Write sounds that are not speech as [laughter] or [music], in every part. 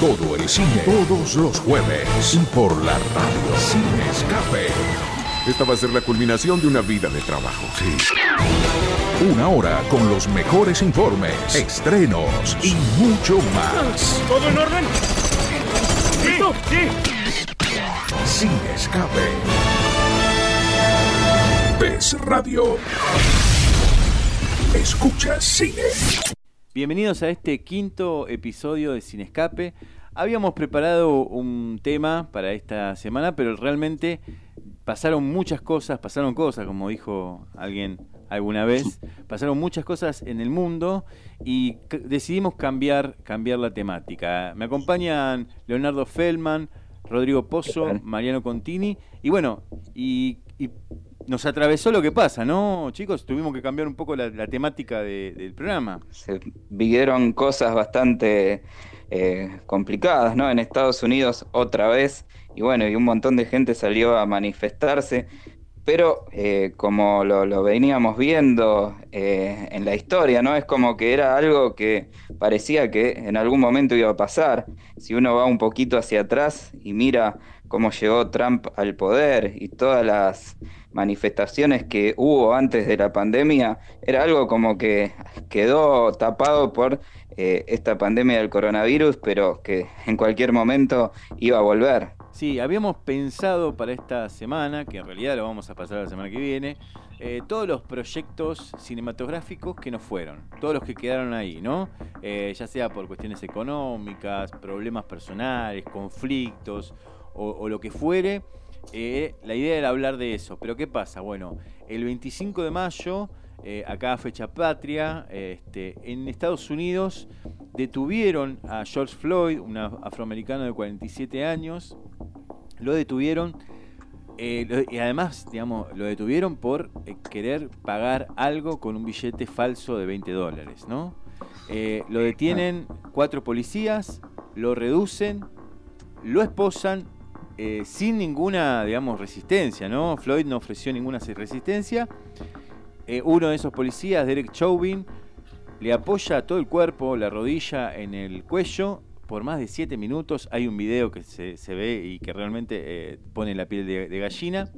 Todo el cine, todos los jueves. Y por la radio Cine Escape. Esta va a ser la culminación de una vida de trabajo. Sí. Una hora con los mejores informes, estrenos y mucho más. ¿Todo en orden? ¿Listo? Sí. Cine Escape. PES Radio. Escucha cine. Bienvenidos a este quinto episodio de Sin Escape. Habíamos preparado un tema para esta semana, pero realmente pasaron muchas cosas, pasaron cosas, como dijo alguien alguna vez, pasaron muchas cosas en el mundo y decidimos cambiar, cambiar la temática. Me acompañan Leonardo Feldman, Rodrigo Pozo, Mariano Contini y bueno, y, y nos atravesó lo que pasa, ¿no, chicos? Tuvimos que cambiar un poco la, temática del programa. Se vivieron cosas bastante eh, complicadas, ¿no? En Estados Unidos otra vez, y bueno, y un montón de gente salió a manifestarse, pero eh, como lo, veníamos viendo eh, en la historia, ¿no? Es como que era algo que parecía que en algún momento iba a pasar. Si uno va un poquito hacia atrás y mira cómo llegó Trump al poder y todas las manifestaciones que hubo antes de la pandemia, era algo como que quedó tapado por eh, esta pandemia del coronavirus, pero que en cualquier momento iba a volver. Sí, habíamos pensado para esta semana, que en realidad lo vamos a pasar la semana que viene, eh, todos los proyectos cinematográficos que no fueron, todos los que quedaron ahí, ¿no? Eh, ya sea por cuestiones económicas, problemas personales, conflictos o lo que fuere eh, la idea era hablar de eso, pero ¿qué pasa? Bueno, el 25 de mayo, eh, acá fecha patria, este, en Estados Unidos detuvieron a George Floyd, un afroamericano de 47 años, lo detuvieron eh, y además, digamos, lo detuvieron por querer pagar algo con un billete falso de 20 dólares, ¿no? lo detienen cuatro policías, lo reducen, lo esposan eh, sin ninguna, digamos, resistencia, ¿no? Floyd no ofreció ninguna resistencia. Eh, uno de esos policías, Derek Chauvin, le apoya todo el cuerpo, la rodilla en el cuello por más de 7 minutos. Hay un video que se, ve y que realmente eh, pone la piel de, gallina.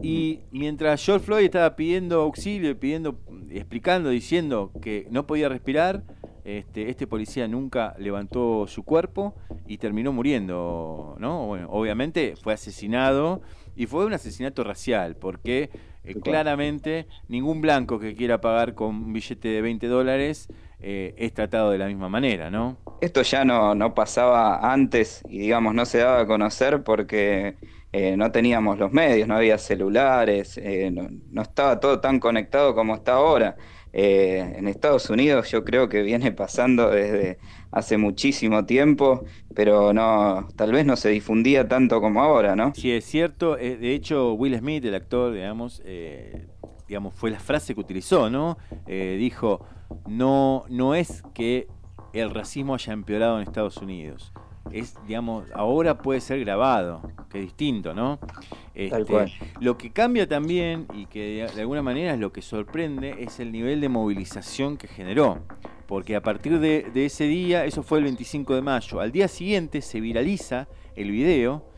Y mientras George Floyd estaba pidiendo auxilio, pidiendo, explicando, diciendo que no podía respirar, este, este, policía nunca levantó su cuerpo y terminó muriendo, ¿no? Bueno, obviamente fue asesinado y fue un asesinato racial, porque eh, claramente ningún blanco que quiera pagar con un billete de 20 dólares eh, es tratado de la misma manera, ¿no? Esto ya no, no pasaba antes y digamos no se daba a conocer porque eh, no teníamos los medios, no había celulares, no, no estaba todo tan conectado como está ahora. Eh, en Estados Unidos yo creo que viene pasando desde hace muchísimo tiempo, pero no, tal vez no se difundía tanto como ahora, ¿no? Sí, es cierto. Eh, de hecho, Will Smith, el actor, digamos, eh, digamos, fue la frase que utilizó, ¿no? dijo, no, no es que el racismo haya empeorado en Estados Unidos. Es, digamos, ahora puede ser grabado, que es distinto, ¿no? Este, lo que cambia también y que de alguna manera es lo que sorprende es el nivel de movilización que generó. Porque a partir de, ese día, eso fue el 25 de mayo, al día siguiente se viraliza el video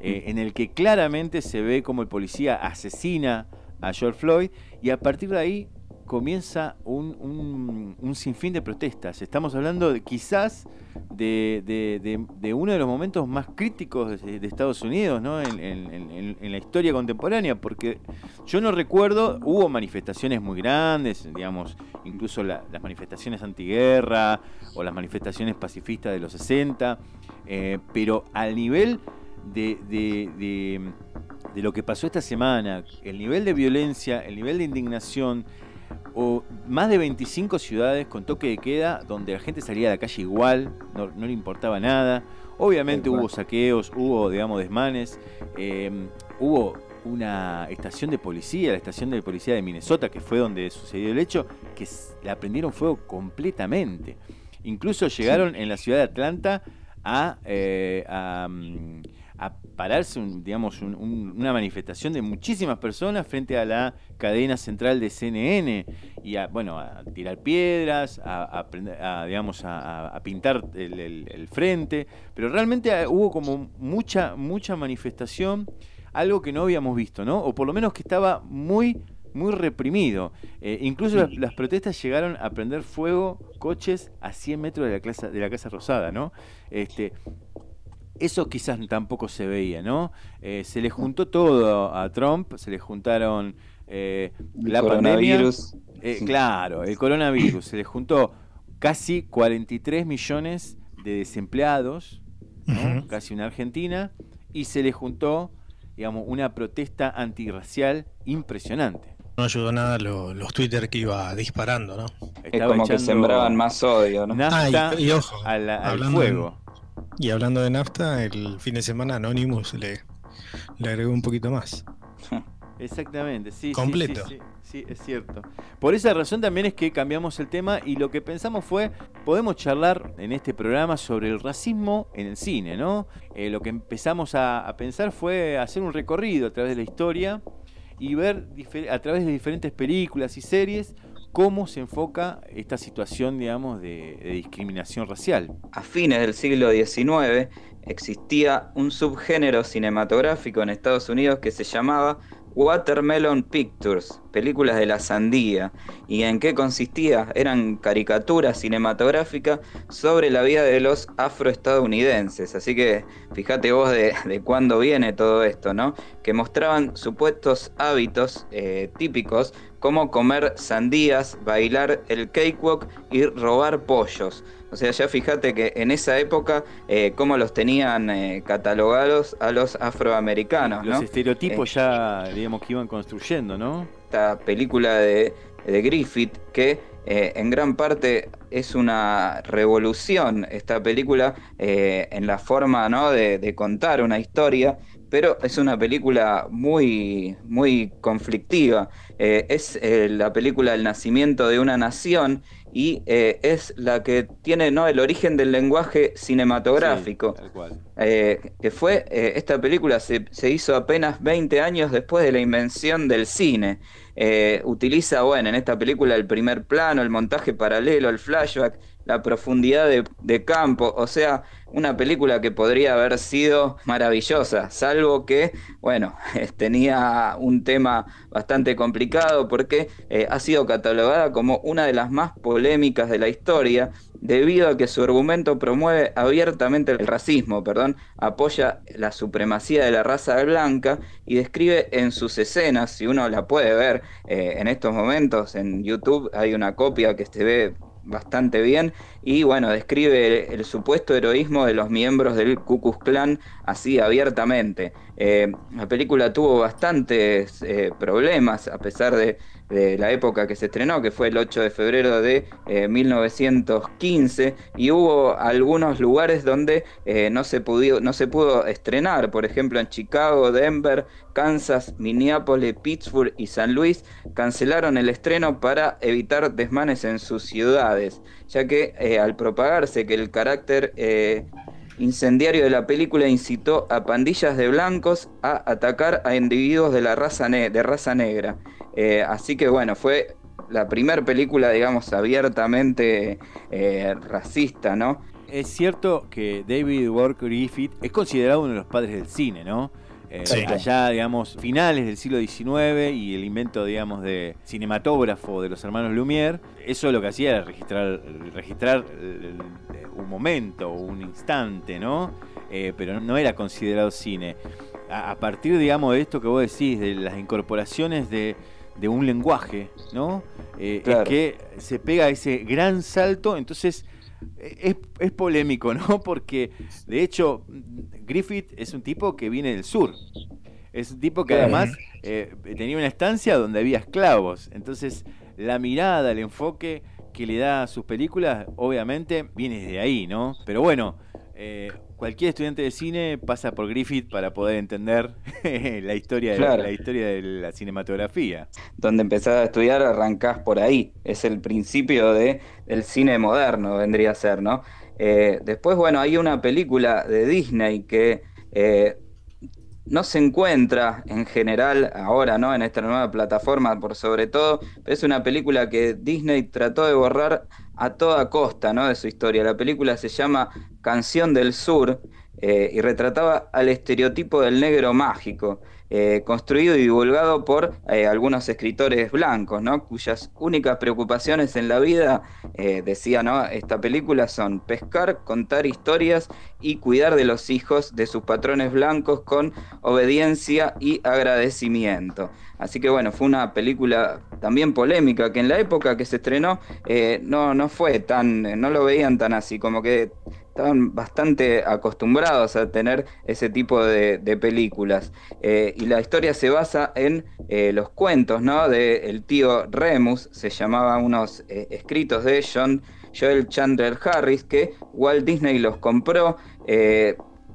eh, en el que claramente se ve como el policía asesina a George Floyd y a partir de ahí comienza un, un, sinfín de protestas. Estamos hablando de, quizás de, uno de los momentos más críticos de, Estados Unidos ¿no? En, la historia contemporánea, porque yo no recuerdo, hubo manifestaciones muy grandes, digamos, incluso las manifestaciones antiguerra o las manifestaciones pacifistas de los 60, eh, pero al nivel de, de lo que pasó esta semana, el nivel de violencia, el nivel de indignación, o más de 25 ciudades con toque de queda donde la gente salía a la calle igual, no, le importaba nada. Obviamente hubo saqueos, hubo, digamos, desmanes, em, hubo una estación de policía, la estación de policía de Minnesota, que fue donde sucedió el hecho, que la prendieron fuego completamente. Incluso llegaron en la ciudad de Atlanta a, eh, mm, a pararse, digamos, una manifestación de muchísimas personas frente a la cadena central de CNN y a, bueno, a tirar piedras, a, digamos, a, pintar el, frente, pero realmente hubo como mucha, mucha manifestación, algo que no habíamos visto, ¿no? O por lo menos que estaba muy muy reprimido. Eh, incluso las, protestas llegaron a prender fuego coches a 100 metros de la, de la Casa Rosada, ¿no? Este, eso quizás tampoco se veía, ¿no? Eh, se le juntó todo a Trump, se le juntaron eh, la pandemia. Eh, claro, el coronavirus. Se le juntó casi 43 millones de desempleados, casi una Argentina, y se le juntó, digamos, una protesta antirracial impresionante. No ayudó nada los Twitter que iba disparando, ¿no? es como que sembraban más odio, ¿no? Nafta y, ojo, al fuego. Y hablando de nafta, el fin de semana Anonymous le, le agregó un poquito más. [laughs] Exactamente, sí. Completo. Sí, sí, es cierto. Por esa razón también es que cambiamos el tema y lo que pensamos fue, podemos charlar en este programa sobre el racismo en el cine, ¿no? Eh, lo que empezamos a, a, pensar fue hacer un recorrido a través de la historia y ver a través de diferentes películas y series cómo se enfoca esta situación, digamos, de, discriminación racial. A fines del siglo XIX existía un subgénero cinematográfico en Estados Unidos que se llamaba Watermelon Pictures, películas de la sandía. ¿Y en qué consistía? Eran caricaturas cinematográficas sobre la vida de los afroestadounidenses. Así que fíjate vos de, cuándo viene todo esto, ¿no? Que mostraban supuestos hábitos eh, típicos como comer sandías, bailar el cakewalk y robar pollos. O sea, ya fíjate que en esa época eh, cómo los tenían eh, catalogados a los afroamericanos. Los estereotipos eh, ya, digamos, que iban construyendo, ¿no? Esta película de, Griffith que en gran parte es una revolución, esta película, en la forma ¿no? de, contar una historia pero es una película muy, muy conflictiva. Eh, es eh, la película El nacimiento de una nación y eh, es la que tiene ¿no? el origen del lenguaje cinematográfico. que fue, esta película se, se, hizo apenas 20 años después de la invención del cine. utiliza, bueno, en esta película el primer plano, el montaje paralelo, el flashback, la profundidad de, campo, o sea, una película que podría haber sido maravillosa, salvo que, bueno, [laughs] tenía un tema bastante complicado porque eh, ha sido catalogada como una de las más polémicas de la historia, debido a que su argumento promueve abiertamente el racismo, perdón, apoya la supremacía de la raza blanca y describe en sus escenas, si uno la puede ver eh, en estos momentos en YouTube, hay una copia que se ve bastante bien y bueno, describe el, supuesto heroísmo de los miembros del Ku Klux Klan así abiertamente. Eh, la película tuvo bastantes eh, problemas a pesar de, la época que se estrenó, que fue el 8 de febrero de 1915, eh, y hubo algunos lugares donde no, se pudo, no se pudo estrenar, por ejemplo en Chicago, Denver, Kansas, Minneapolis, Pittsburgh y San Luis cancelaron el estreno para evitar desmanes en sus ciudades, ya que al propagarse que el carácter incendiario de la película incitó a pandillas de blancos a atacar a individuos de la raza, de raza negra. Eh, así que bueno, fue la primera película, digamos, abiertamente eh, racista, ¿no? Es cierto que David Wark Griffith es considerado uno de los padres del cine, ¿no? Eh, allá, digamos, finales del siglo XIX y el invento, digamos, de cinematógrafo de los hermanos Lumière, eso lo que hacía era registrar, registrar un momento, un instante, ¿no? Eh, pero no era considerado cine. A, partir, digamos, de esto que vos decís, de las incorporaciones de, un lenguaje, ¿no? Eh, es que se pega ese gran salto, entonces es, polémico, ¿no? [laughs] Porque de hecho Griffith es un tipo que viene del sur. Es un tipo que además eh, tenía una estancia donde había esclavos. Entonces la mirada, el enfoque que le da a sus películas, obviamente viene de ahí, ¿no? Pero bueno, eh, cualquier estudiante de cine pasa por Griffith para poder entender [laughs] la historia de la historia de la cinematografía. Donde empezás a estudiar arrancás por ahí. Es el principio de, del cine moderno, vendría a ser, ¿no? Eh, después, bueno, hay una película de Disney que eh, no se encuentra en general ahora, ¿no? En esta nueva plataforma, por sobre todo, pero es una película que Disney trató de borrar a toda costa, ¿no? De su historia. La película se llama Canción del Sur eh, y retrataba al estereotipo del negro mágico. Eh, construido y divulgado por eh, algunos escritores blancos, ¿no? cuyas únicas preocupaciones en la vida, eh, decía ¿no? esta película, son pescar, contar historias y cuidar de los hijos de sus patrones blancos con obediencia y agradecimiento. Así que bueno, fue una película también polémica que en la época que se estrenó no, no fue tan, no lo veían tan así, como que estaban bastante acostumbrados a tener ese tipo de, películas. Eh, y la historia se basa en eh, los cuentos, ¿no? De el tío Remus, se llamaba unos eh, escritos de John Joel Chandler Harris, que Walt Disney los compró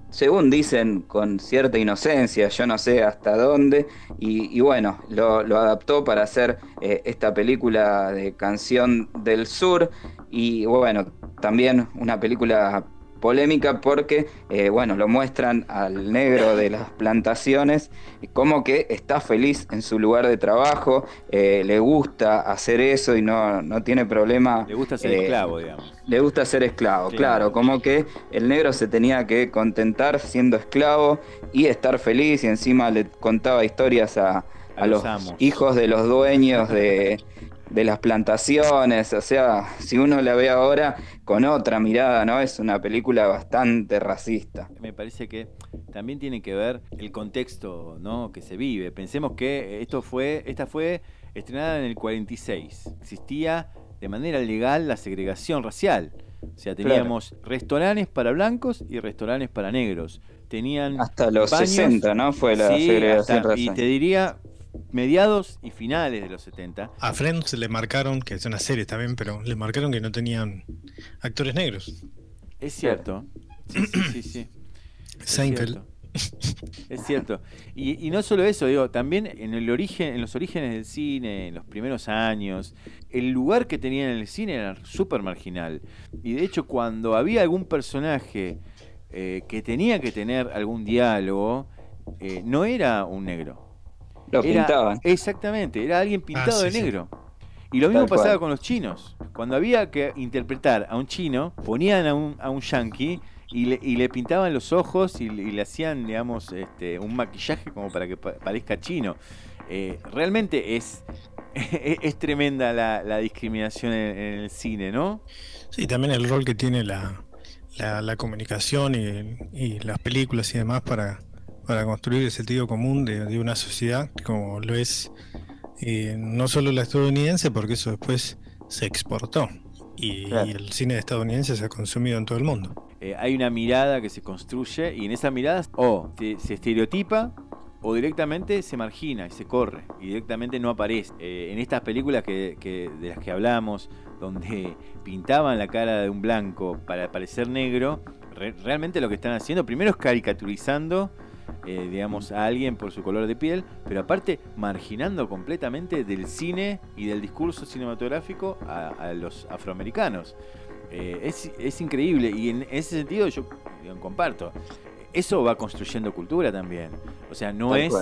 según dicen, con cierta inocencia, yo no sé hasta dónde, y, bueno, lo, adaptó para hacer esta película de Canción del Sur, y bueno, también una película polémica porque, eh, bueno, lo muestran al negro de las plantaciones como que está feliz en su lugar de trabajo, eh, le gusta hacer eso y no, no tiene problema. Le gusta ser eh, esclavo, digamos. Le gusta ser esclavo, claro. como que el negro se tenía que contentar siendo esclavo y estar feliz y encima le contaba historias a, los hijos de los dueños de [laughs] de las plantaciones, o sea, si uno la ve ahora con otra mirada, ¿no? Es una película bastante racista. Me parece que también tiene que ver el contexto, ¿no? que se vive. Pensemos que esto fue esta fue estrenada en el 46. Existía de manera legal la segregación racial. O sea, teníamos restaurantes para blancos y restaurantes para negros. Tenían hasta los 60, ¿no? Fue la segregación racial. Y te diría mediados y finales de los 70. A Friends le marcaron, que es una serie también, pero le marcaron que no tenían actores negros. Es cierto. Sí, sí, sí. [coughs] Seinfeld. Es cierto. Y, no solo eso, digo, también en el origen, en los orígenes del cine, en los primeros años, el lugar que tenían en el cine era súper marginal. Y de hecho, cuando había algún personaje eh, que tenía que tener algún diálogo, eh, no era un negro lo pintaban. Exactamente, era alguien pintado ah, de negro. Y lo mismo pasaba con los chinos. Cuando había que interpretar a un chino, ponían a un, a un yankee y le, y le pintaban los ojos y, le hacían, digamos, este, un maquillaje como para que parezca chino. Eh, realmente es, [laughs] es tremenda la, discriminación en, el cine, ¿no? Sí, también el rol que tiene la, la, comunicación y, y, las películas y demás para, para construir el sentido común de, una sociedad como lo es eh, no solo la estadounidense, porque eso después se exportó y, el cine estadounidense se ha consumido en todo el mundo. Eh, hay una mirada que se construye y en esa mirada o se, estereotipa o directamente se margina y se corre y directamente no aparece. Eh, en estas películas que, de las que hablamos, donde pintaban la cara de un blanco para parecer negro, realmente lo que están haciendo primero es caricaturizando eh, digamos, a alguien por su color de piel, pero aparte marginando completamente del cine y del discurso cinematográfico a, los afroamericanos. Eh, es, increíble y en ese sentido yo comparto. Eso va construyendo cultura también. O sea, no es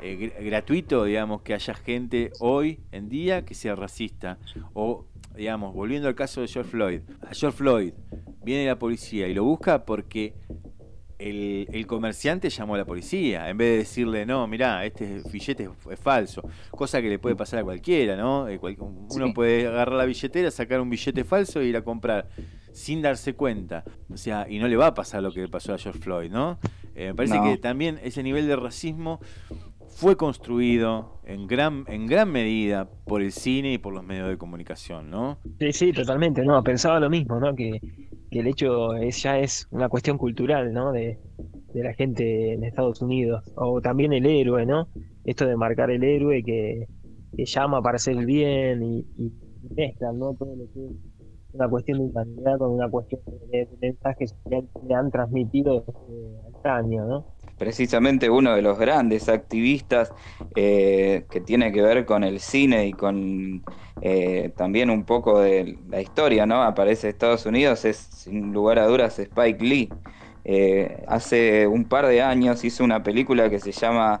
eh, gratuito, digamos, que haya gente hoy en día que sea racista. O, digamos, volviendo al caso de George Floyd. A George Floyd viene la policía y lo busca porque el, comerciante llamó a la policía, en vez de decirle, no, mirá, este billete es, falso, cosa que le puede pasar a cualquiera, ¿no? Eh, uno puede agarrar la billetera, sacar un billete falso e ir a comprar sin darse cuenta. O sea, y no le va a pasar lo que le pasó a George Floyd, ¿no? Eh, me parece que también ese nivel de racismo fue construido en gran, en gran medida por el cine y por los medios de comunicación, ¿no? Sí, sí, totalmente, no, pensaba lo mismo, ¿no? Que que el hecho es, ya es una cuestión cultural, ¿no? De, la gente en Estados Unidos. O también el héroe, ¿no? Esto de marcar el héroe que, llama para hacer el bien y, y mezclan, ¿no? Todo lo que es una cuestión de humanidad con una cuestión de, mensajes que le han transmitido desde año, ¿no? Precisamente uno de los grandes activistas eh, que tiene que ver con el cine y con eh, también un poco de la historia, ¿no? Aparece Estados Unidos, es sin lugar a dudas Spike Lee. eh, hace un par de años hizo una película que se llama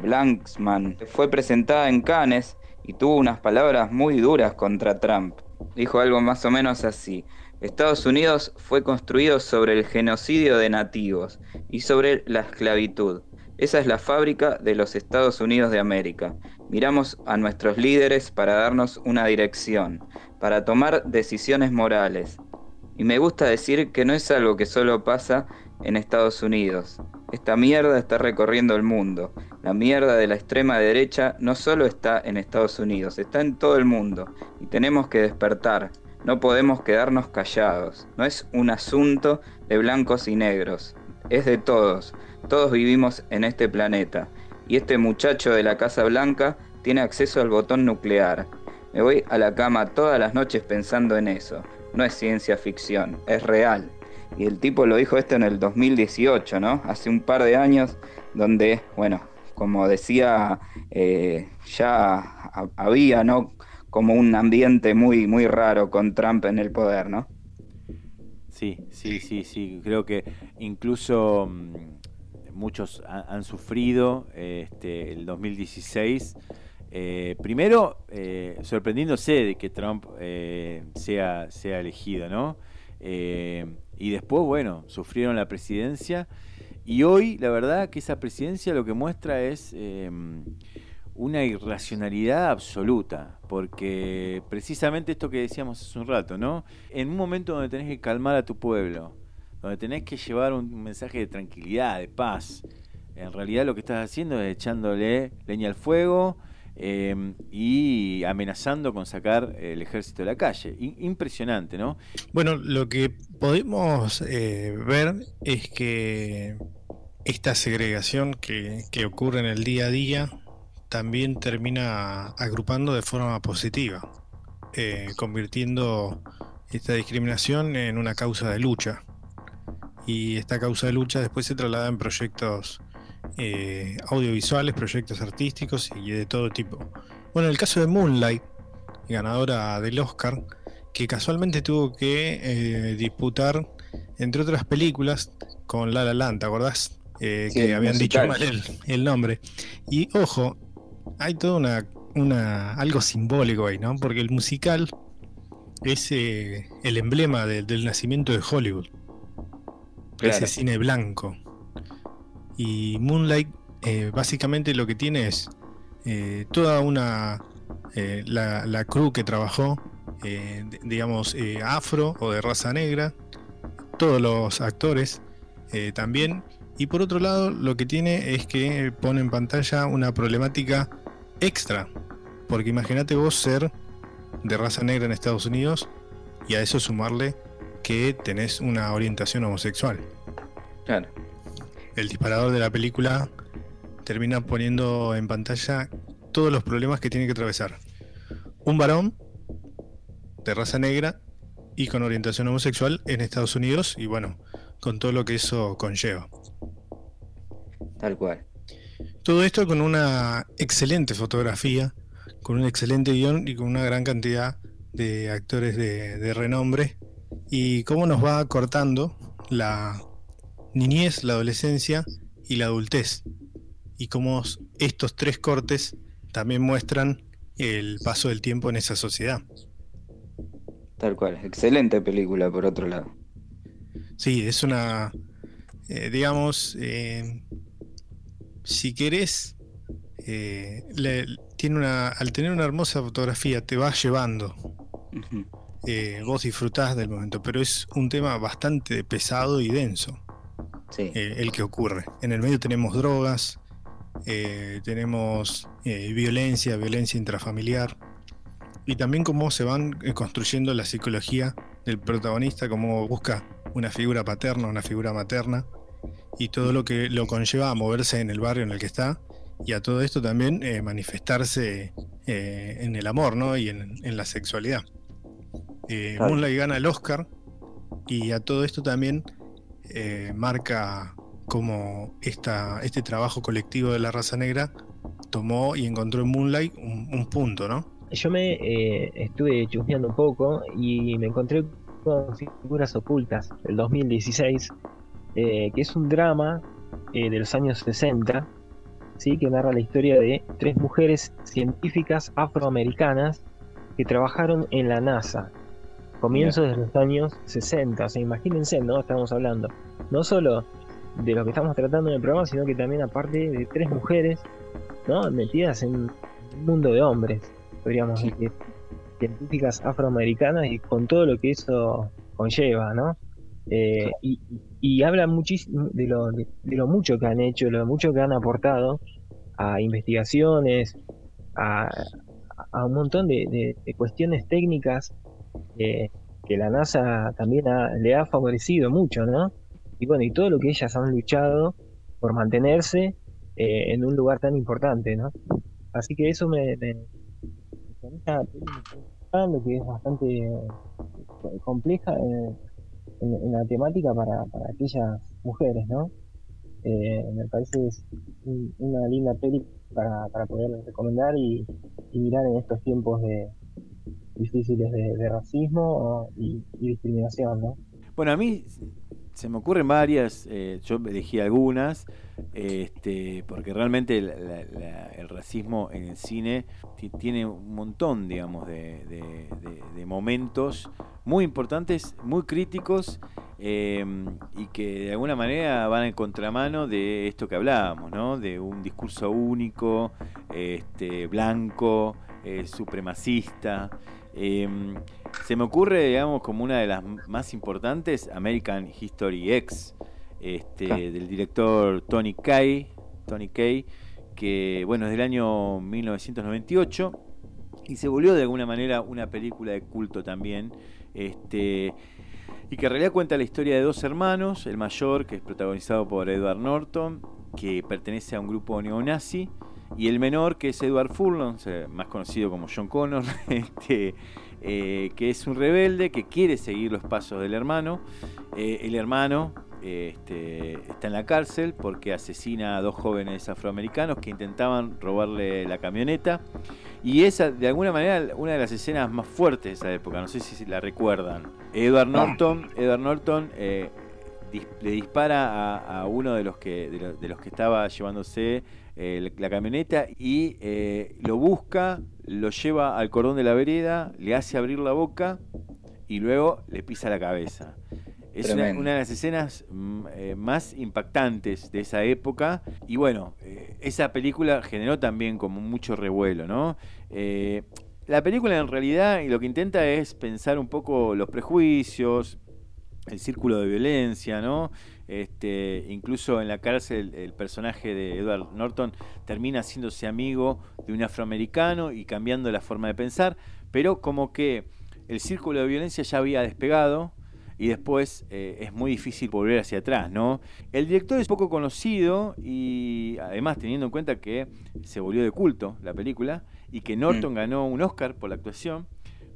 Blanksman. Fue presentada en Cannes y tuvo unas palabras muy duras contra Trump. Dijo algo más o menos así. Estados Unidos fue construido sobre el genocidio de nativos y sobre la esclavitud. Esa es la fábrica de los Estados Unidos de América. Miramos a nuestros líderes para darnos una dirección, para tomar decisiones morales. Y me gusta decir que no es algo que solo pasa en Estados Unidos. Esta mierda está recorriendo el mundo. La mierda de la extrema derecha no solo está en Estados Unidos, está en todo el mundo. Y tenemos que despertar. No podemos quedarnos callados. No es un asunto de blancos y negros. Es de todos. Todos vivimos en este planeta. Y este muchacho de la Casa Blanca tiene acceso al botón nuclear. Me voy a la cama todas las noches pensando en eso. No es ciencia ficción, es real. Y el tipo lo dijo esto en el 2018, ¿no? Hace un par de años, donde, bueno, como decía, eh, ya había, ¿no? Como un ambiente muy, muy raro con Trump en el poder, ¿no? Sí, sí, sí, sí. Creo que incluso mm, muchos han, sufrido este, el 2016. Eh, primero, eh, sorprendiéndose de que Trump sea, sea elegido, ¿no? y después, bueno, sufrieron la presidencia. Y hoy, la verdad, que esa presidencia lo que muestra es em, una irracionalidad absoluta, porque precisamente esto que decíamos hace un rato, ¿no? En un momento donde tenés que calmar a tu pueblo, donde tenés que llevar un mensaje de tranquilidad, de paz, en realidad lo que estás haciendo es echándole leña al fuego, Em, y amenazando con sacar el ejército de la calle. impresionante, ¿no? Bueno, lo que podemos eh, ver es que esta segregación que, ocurre en el día a día también termina agrupando de forma positiva, eh, convirtiendo esta discriminación en una causa de lucha. Y esta causa de lucha después se traslada en proyectos eh, audiovisuales, proyectos artísticos y de todo tipo. Bueno, el caso de Moonlight, ganadora del Oscar, que casualmente tuvo que eh, disputar, entre otras películas, con La La Land, ¿te acordás? Eh, que habían dicho mal el, nombre. Y ojo, hay todo una, una, algo simbólico ahí, ¿no? Porque el musical es el emblema del nacimiento de Hollywood. Ese cine blanco. Y Moonlight eh, básicamente lo que tiene es eh, toda una... Eh, la, la, crew que trabajó, digamos, afro o de raza negra, todos los actores también. Y por otro lado, lo que tiene es que pone en pantalla una problemática extra. Porque imagínate vos ser de raza negra en Estados Unidos y a eso sumarle que tenés una orientación homosexual. Claro el disparador de la película termina poniendo en pantalla todos los problemas que tiene que atravesar. Un varón de raza negra y con orientación homosexual en Estados Unidos y bueno, con todo lo que eso conlleva. Tal cual. Todo esto con una excelente fotografía, con un excelente guion y con una gran cantidad de actores de, de renombre. Y cómo nos va cortando la niñez, la adolescencia y la adultez. Y cómo estos tres cortes también muestran el paso del tiempo en esa sociedad. Tal cual, excelente película por otro lado. Sí, es una, eh, digamos, eh, si querés, eh, tiene una, al tener una hermosa fotografía te va llevando. vos disfrutás del momento, pero es un tema bastante pesado y denso. Eh, el que ocurre. En el medio tenemos drogas, eh, tenemos eh, violencia, violencia intrafamiliar, y también cómo se van construyendo la psicología del protagonista, cómo busca una figura paterna, una figura materna, y todo lo que lo conlleva a moverse en el barrio en el que está, y a todo esto también manifestarse en el amor ¿no? y en, la sexualidad. Moonlight gana el Oscar, y a todo esto también eh, marca como esta, este trabajo colectivo de la raza negra tomó y encontró en Moonlight un, punto, ¿no? Yo me eh, estuve chusmeando un poco y me encontré con figuras ocultas del 2016 eh, que es un drama de los años 60, ¿sí? que narra la historia de tres mujeres científicas afroamericanas que trabajaron en la NASA, comienzos de los años 60. O sea, imagínense, ¿no? Estamos hablando no solo de lo que estamos tratando en el programa, sino que también aparte de tres mujeres, ¿no? Metidas en un mundo de hombres, podríamos decir, científicas afroamericanas y con todo lo que eso conlleva, ¿no? Eh, y, habla muchísimo de lo, de, lo mucho que han hecho, lo mucho que han aportado a investigaciones, a, a un montón de, cuestiones técnicas que la NASA también le ha favorecido mucho, ¿no? Y bueno, y todo lo que ellas han luchado por mantenerse eh, en un lugar tan importante, ¿no? Así que eso me, me, lo que es bastante eh, compleja eh, en, la temática para, aquellas mujeres, ¿no? me parece es una linda peli para, para poder recomendar y, mirar en estos tiempos de difíciles de, racismo y, discriminación, ¿no? Bueno, a mí se me ocurren varias, eh, yo elegí algunas, este, porque realmente el racismo en el cine tiene un montón, digamos, de, momentos muy importantes, muy críticos em, y que de alguna manera van en contramano de esto que hablábamos, ¿no? De un discurso único, este, blanco, eh, supremacista. Se me ocurre, digamos, como una de las más importantes, American History X, este, del director Tony Kay, Tony Kay, que bueno, es del año 1998 y se volvió de alguna manera una película de culto también, este, y que en realidad cuenta la historia de dos hermanos, el mayor, que es protagonizado por Edward Norton, que pertenece a un grupo neonazi, y el menor, que es Edward Furlong, más conocido como John Connor, [laughs] este, eh, que es un rebelde que quiere seguir los pasos del hermano. Eh, el hermano este, está en la cárcel porque asesina a dos jóvenes afroamericanos que intentaban robarle la camioneta. Y esa, de alguna manera, una de las escenas más fuertes de esa época, no sé si la recuerdan. Edward Norton, Edward Norton eh, le dispara a, uno de los que, de, los que estaba llevándose eh, la camioneta y eh, lo busca, lo lleva al cordón de la vereda, le hace abrir la boca y luego le pisa la cabeza. Es una, de las escenas mm, eh, más impactantes de esa época. Y bueno, esa película generó también como mucho revuelo, ¿no? la película en realidad lo que intenta es pensar un poco los prejuicios, el círculo de violencia, ¿no? Este, incluso en la cárcel el personaje de Edward Norton termina haciéndose amigo de un afroamericano y cambiando la forma de pensar, pero como que el círculo de violencia ya había despegado y después eh, es muy difícil volver hacia atrás, ¿no? El director es poco conocido y además teniendo en cuenta que se volvió de culto la película y que Norton mm. ganó un Oscar por la actuación,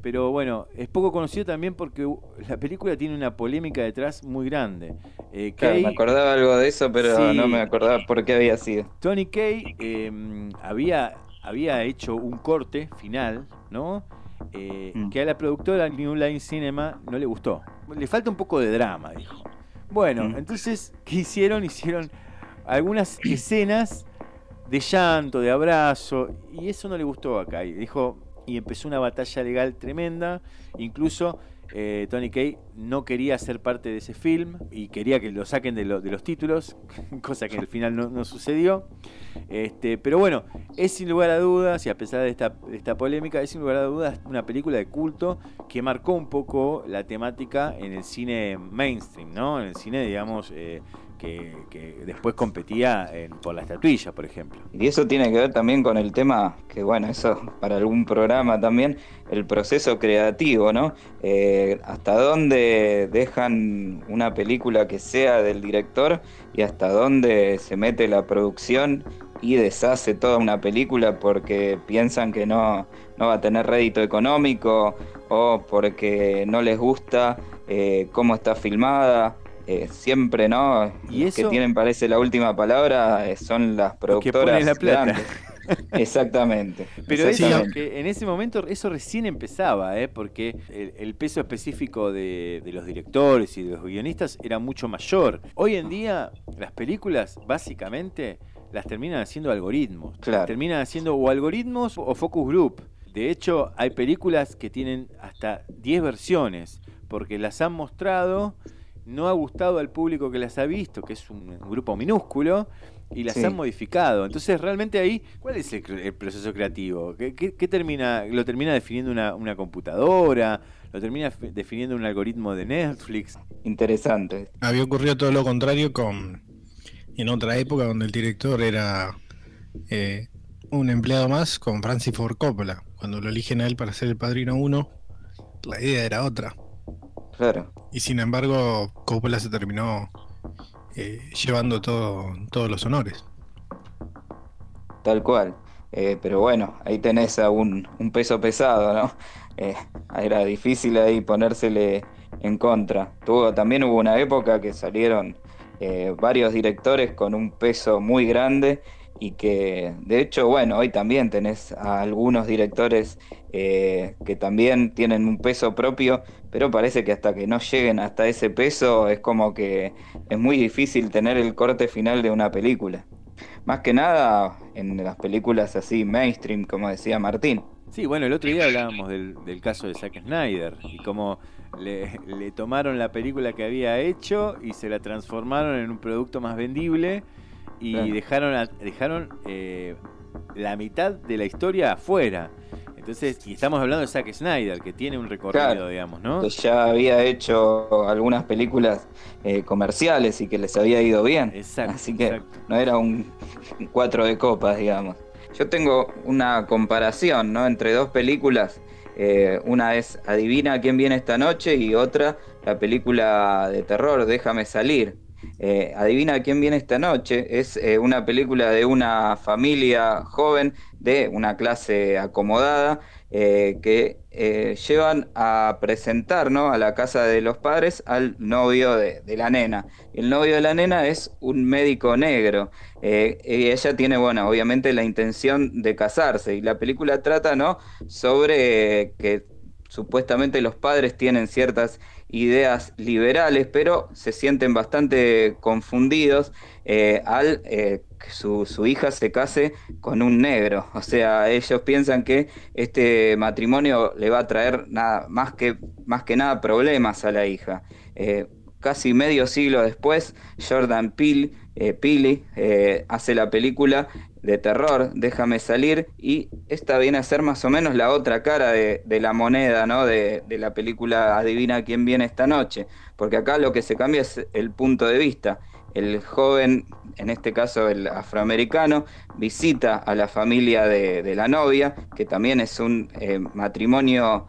pero bueno, es poco conocido también porque la película tiene una polémica detrás muy grande. Eh, me acordaba algo de eso, pero no me acordaba por qué había sido. Tony Kay em, había, había hecho un corte final, ¿no? Eh, mm. Que a la productora New Line Cinema no le gustó. Le falta un poco de drama, dijo. Bueno, mm. entonces, ¿qué hicieron? Hicieron algunas escenas de llanto, de abrazo, y eso no le gustó acá. Y dijo, y empezó una batalla legal tremenda. Incluso eh, Tony Kay no quería ser parte de ese film y quería que lo saquen de, los títulos, [laughs] cosa que al final no, sucedió. Este, pero bueno, es sin lugar a dudas, y a pesar de esta, polémica, es sin lugar a dudas una película de culto que marcó un poco la temática en el cine mainstream, ¿no? En el cine, digamos, eh, que, después competía por la estatuilla, por ejemplo. Y eso tiene que ver también con el tema, que bueno, eso para algún programa también, el proceso creativo, ¿no? Eh, hasta dónde dejan una película que sea del director y hasta dónde se mete la producción y deshace toda una película porque piensan que no, no va a tener rédito económico o porque no les gusta eh, cómo está filmada eh, siempre, ¿no? ¿Y que tienen, parece, la última palabra eh, son las productoras. la plata. [laughs] Exactamente. Pero eso, exactamente. que en ese momento eso recién empezaba, ¿eh? porque el, el peso específico de, de los directores y de los guionistas era mucho mayor. Hoy en día las películas básicamente las terminan haciendo algoritmos. Claro. Terminan haciendo o algoritmos o focus group. De hecho, hay películas que tienen hasta 10 versiones, porque las han mostrado, no ha gustado al público que las ha visto, que es un, un grupo minúsculo, y las Sí. han modificado. Entonces, realmente ahí, ¿cuál es el, proceso creativo? ¿Qué, qué- qué termina, lo termina definiendo una, una computadora? ¿Lo termina definiendo un algoritmo de Netflix? Interesante. Había ocurrido todo lo contrario con en otra época donde el director era eh, un empleado más con Francis Ford Coppola. Cuando lo eligen a él para ser el padrino 1, la idea era otra. Claro. Y sin embargo, Coppola se terminó eh, llevando todo, todos los honores. Tal cual. Eh, pero bueno, ahí tenés a un, un peso pesado, ¿no? [laughs] Eh, era difícil ahí ponérsele en contra. Tuvo, también hubo una época que salieron varios directores con un peso muy grande y que, de hecho, bueno, hoy también tenés a algunos directores eh, que también tienen un peso propio, pero parece que hasta que no lleguen hasta ese peso es como que es muy difícil tener el corte final de una película. Más que nada en las películas así mainstream, como decía Martín. Sí, bueno, el otro día hablábamos del, caso de Zack Snyder y cómo le tomaron la película que había hecho y se la transformaron en un producto más vendible y Claro. dejaron, dejaron eh, la mitad de la historia afuera. Entonces, y estamos hablando de Zack Snyder, que tiene un recorrido, Claro. digamos, ¿no? Que ya había hecho algunas películas eh, comerciales y que les había ido bien. Exacto, Así que exacto. no era un un cuatro de copas, digamos. Yo tengo una comparación ¿no? entre dos películas. Eh, una es Adivina quién viene esta noche y otra la película de terror Déjame salir. Eh, Adivina quién viene esta noche es eh, una película de una familia joven de una clase acomodada eh, que llevan a presentar ¿no? a la casa de los padres al novio de, la nena. El novio de la nena es un médico negro. Y ella tiene, bueno, obviamente la intención de casarse. Y la película trata, ¿no? Sobre que supuestamente los padres tienen ciertas ideas liberales, pero se sienten bastante confundidos eh, al eh, que su, su hija se case con un negro. O sea, ellos piensan que este matrimonio le va a traer nada, más, que, más que nada problemas a la hija. Eh, casi medio siglo después, Jordan Peele, eh, Peele eh, hace la película de terror, Déjame salir, y esta viene a ser más o menos la otra cara de, la moneda, ¿no? De, la película Adivina quién viene esta noche, porque acá lo que se cambia es el punto de vista. El joven, en este caso el afroamericano, visita a la familia de, la novia, que también es un eh, matrimonio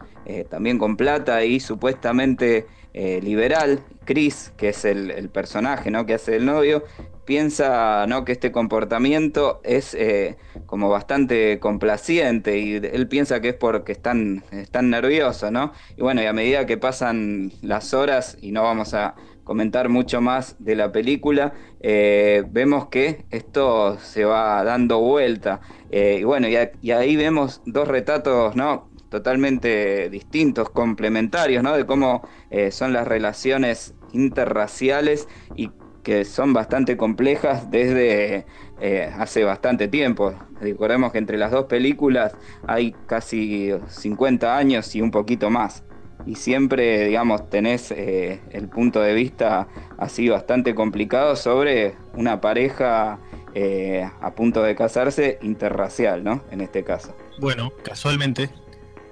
también con plata y supuestamente liberal. Chris, que es el, el personaje ¿no? que hace el novio, piensa ¿no? que este comportamiento es eh, como bastante complaciente y él piensa que es porque están, están nerviosos, ¿no? Y bueno, y a medida que pasan las horas, y no vamos a comentar mucho más de la película, eh, vemos que esto se va dando vuelta. Eh, y bueno, y, ahí vemos dos retratos, ¿no? totalmente distintos, complementarios, ¿no? De cómo son las relaciones interraciales y que son bastante complejas desde eh, hace bastante tiempo. Recordemos que entre las dos películas hay casi 50 años y un poquito más. Y siempre, digamos, tenés eh, el punto de vista así bastante complicado sobre una pareja eh, a punto de casarse interracial, ¿no? En este caso. Bueno, casualmente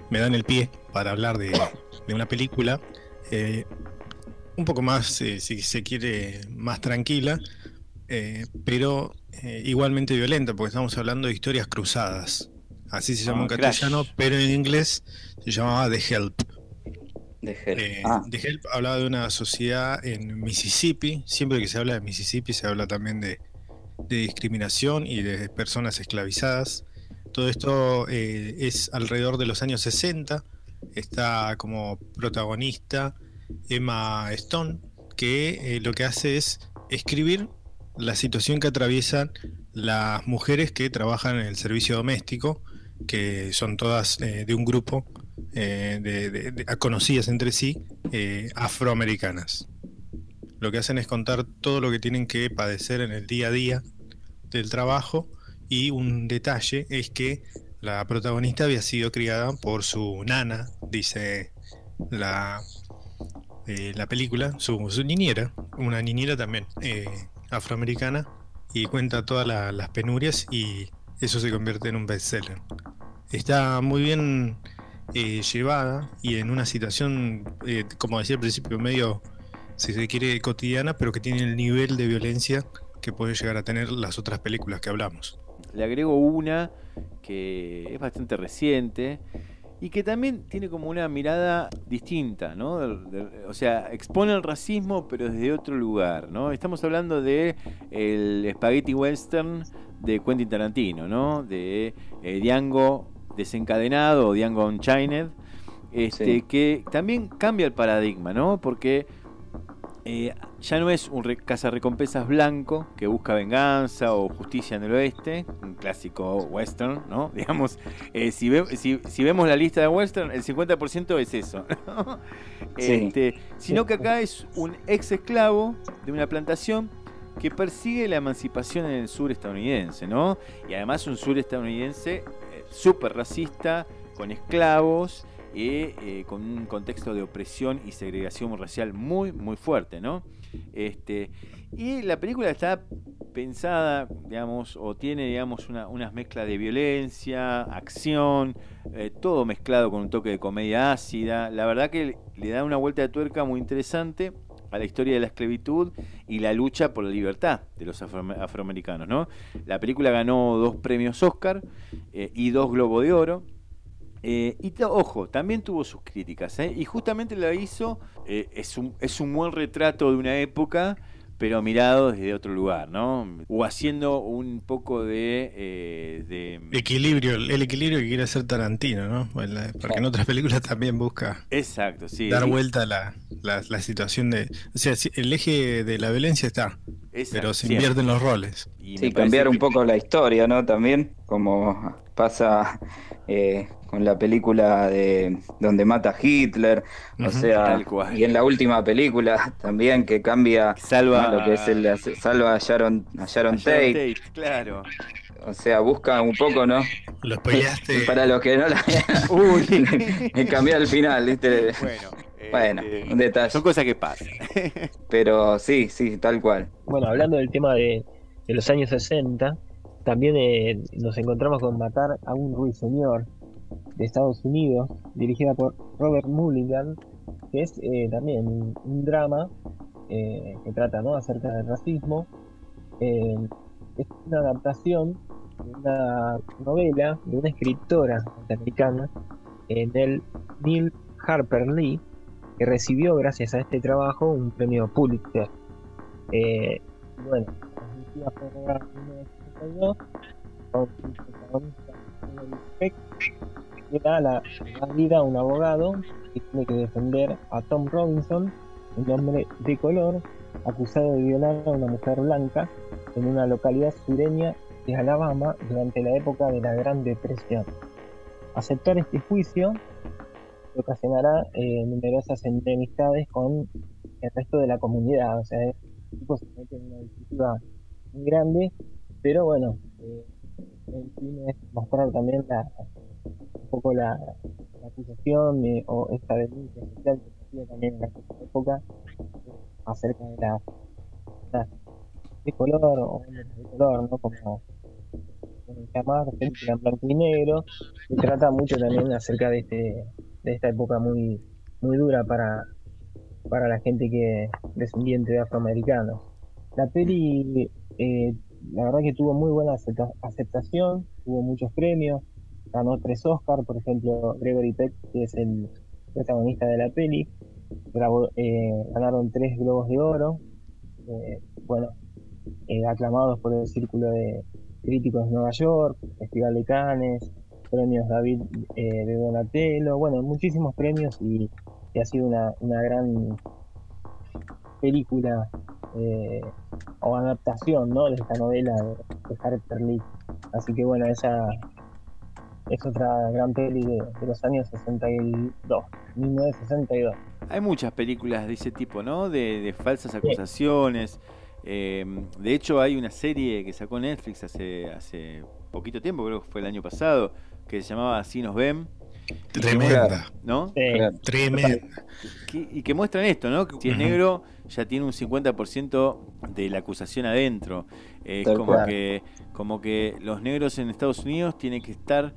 me dan el pie para hablar de, una película un poco más, eh, si se quiere, más tranquila, eh, pero eh, igualmente violenta, porque estamos hablando de historias cruzadas. Así se llama Ah, en castellano, Crash. pero en inglés se llamaba The Help. Hell. Eh, Ah, The Help hablaba de una sociedad en Mississippi. Siempre que se habla de Mississippi se habla también de, de discriminación y de personas esclavizadas. Todo esto eh, es alrededor de los años 60. Está como protagonista Emma Stone, que eh, lo que hace es escribir la situación que atraviesan las mujeres que trabajan en el servicio doméstico, que son todas eh, de un grupo eh, conocidas entre sí, afroamericanas. Lo que hacen es contar todo lo que tienen que padecer en el día a día del trabajo y un detalle es que la protagonista había sido criada por su nana, dice la, la película, su, niñera, una niñera también afroamericana, y cuenta todas las penurias y eso se convierte en un bestseller. Está muy bien eh, llevada y en una situación, eh, como decía al principio, medio, si se quiere, cotidiana, pero que tiene el nivel de violencia que puede llegar a tener las otras películas que hablamos. Le agrego una que es bastante reciente y que también tiene como una mirada distinta, ¿no? o sea, expone el racismo pero desde otro lugar, ¿no? Estamos hablando de el spaghetti western de Quentin Tarantino, ¿no? De eh, Django desencadenado o Django Unchained, este, que también cambia el paradigma, ¿no? Porque eh, ya no es un recompensas blanco que busca venganza o justicia en el oeste, un clásico western, ¿no? [laughs] Digamos, eh, si, si, vemos la lista de western, el 50% es eso, [laughs] este, sino que acá es un ex esclavo de una plantación que persigue la emancipación en el sur estadounidense, ¿no? Y además un sur estadounidense eh, súper racista, con esclavos, eh, con un contexto de opresión y segregación racial muy, muy fuerte, ¿no? Este, y la película está pensada, digamos, o tiene, digamos, una, unas mezclas de violencia, acción, eh, todo mezclado con un toque de comedia ácida. La verdad que le da una vuelta de tuerca muy interesante a la historia de la esclavitud y la lucha por la libertad de los afroamericanos, ¿no? La película ganó dos premios Oscar eh, y dos Globo de Oro. Eh, y ojo, también tuvo sus críticas, y justamente la hizo, eh, es, un, es un buen retrato de una época, pero mirado desde otro lugar, ¿no? O haciendo un poco de... de... Equilibrio, el equilibrio que quiere hacer Tarantino, ¿no? Porque en otras películas también busca... Exacto, sí. Dar vuelta a la, la, situación de... O sea, el eje de la violencia está, pero se invierten los roles. Y sí, cambiar un poco la historia, ¿no? También, como pasa eh, con la película de donde mata a Hitler, o sea, y en la última película [laughs] también que cambia salva lo que es el salva a Sharon, a Sharon, Tate. claro. O sea, busca un poco, ¿no? Lo spoileaste. [laughs] Para los que no la [laughs] Uy. cambiar el final, ¿viste? Bueno. Bueno, este, un detalle. Son cosas que pasan. Pero sí, sí, tal cual. Bueno, hablando del tema de, de los años 60, también eh, nos encontramos con Matar a un ruiseñor de Estados Unidos, dirigida por Robert Mulligan, que es eh, también un, drama eh, que trata ¿no? acerca del racismo. es una adaptación de una novela de una escritora norteamericana, Nell Neil Harper Lee, que recibió gracias a este trabajo un premio Pulitzer. bueno, con su protagonista que da la, vida a un abogado que tiene que defender a Tom Robinson, un hombre de color, acusado de violar a una mujer blanca en una localidad sureña de Alabama durante la época de la Gran Depresión. Aceptar este juicio ocasionará eh, numerosas enemistades con el resto de la comunidad, o sea, el tipo se mete en una disputa muy grande, pero bueno, eh, el fin es mostrar también la, un poco la, acusación eh, o esta denuncia social que se hacía también en la época eh, acerca de la, de color o de color, ¿no? Como llamar en blanco y negro, y trata mucho también acerca de este de esta época muy muy dura para para la gente que descendiente de afroamericanos. La peli eh, la verdad que tuvo muy buena aceptación, tuvo muchos premios, ganó tres Oscars, por ejemplo, Gregory Peck, que es el protagonista de la peli, eh, ganaron tres Globos de Oro, eh, bueno, eh, aclamados por el Círculo de Críticos de Nueva York, Festival de Cannes, premios David de Donatello, bueno, muchísimos premios y, ha sido una, una gran película o adaptación ¿no? de esta novela de, Harper Lee. Así que bueno, esa es otra gran peli de, los años 62, 1962. Hay muchas películas de ese tipo, ¿no? De, falsas acusaciones. Eh, de hecho, hay una serie que sacó Netflix hace, hace poquito tiempo, creo que fue el año pasado, que se llamaba Así nos ven. Tremenda. ¿No? Tremenda. y que muestran esto, ¿no? Que si es negro ya tiene un 50% de la acusación adentro. Es como que, como que los negros en Estados Unidos tienen que estar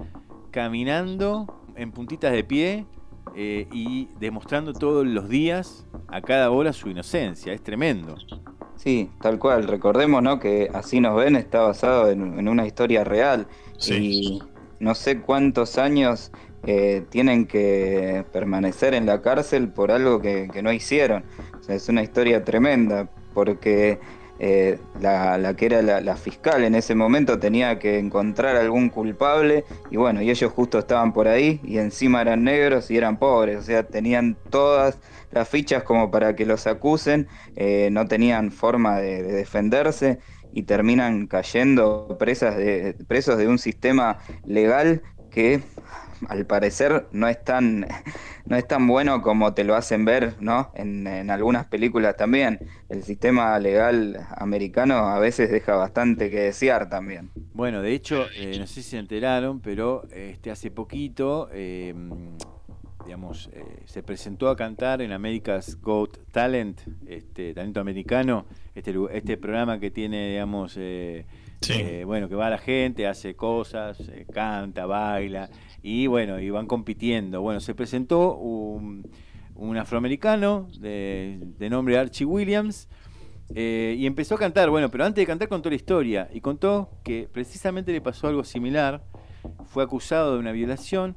caminando en puntitas de pie eh, y demostrando todos los días, a cada hora, su inocencia. Es tremendo. Sí, tal cual. Recordemos ¿no? que Así nos ven está basado en, una historia real. Y no sé cuántos años eh, tienen que permanecer en la cárcel por algo que, no hicieron. Es una historia tremenda, porque eh, la, que era la, fiscal en ese momento tenía que encontrar algún culpable y bueno, y ellos justo estaban por ahí y encima eran negros y eran pobres, o sea, tenían todas las fichas como para que los acusen, eh, no tenían forma de, de, defenderse y terminan cayendo presas presos de un sistema legal que al parecer no es tan, no es tan bueno como te lo hacen ver, ¿no? En, algunas películas también. El sistema legal americano a veces deja bastante que desear también. Bueno, de hecho, eh, no sé si se enteraron, pero este hace poquito, em, digamos, eh, se presentó a cantar en America's Got Talent, este talento americano, este, este programa que tiene, digamos, eh, bueno, que va a la gente, hace cosas, canta, baila y bueno, y van compitiendo. Bueno, se presentó un, afroamericano de, nombre Archie Williams eh, y empezó a cantar. Bueno, pero antes de cantar contó la historia y contó que precisamente le pasó algo similar. Fue acusado de una violación,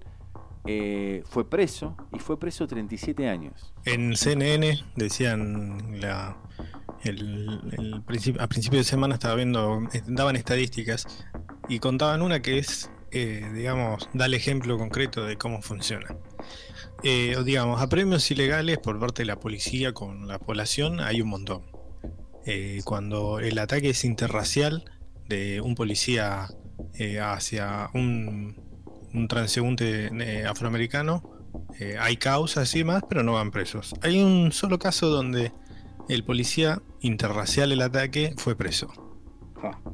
eh, fue preso y fue preso 37 años. En CNN decían la, a principio de semana estaba viendo, daban estadísticas y contaban una que es eh, digamos, da el ejemplo concreto de cómo funciona. Eh, digamos, a premios ilegales por parte de la policía con la población hay un montón. Eh, cuando el ataque es interracial de un policía hacia un, un transeúnte afroamericano, hay causas y más, pero no van presos. Hay un solo caso donde el policía interracial el ataque fue preso.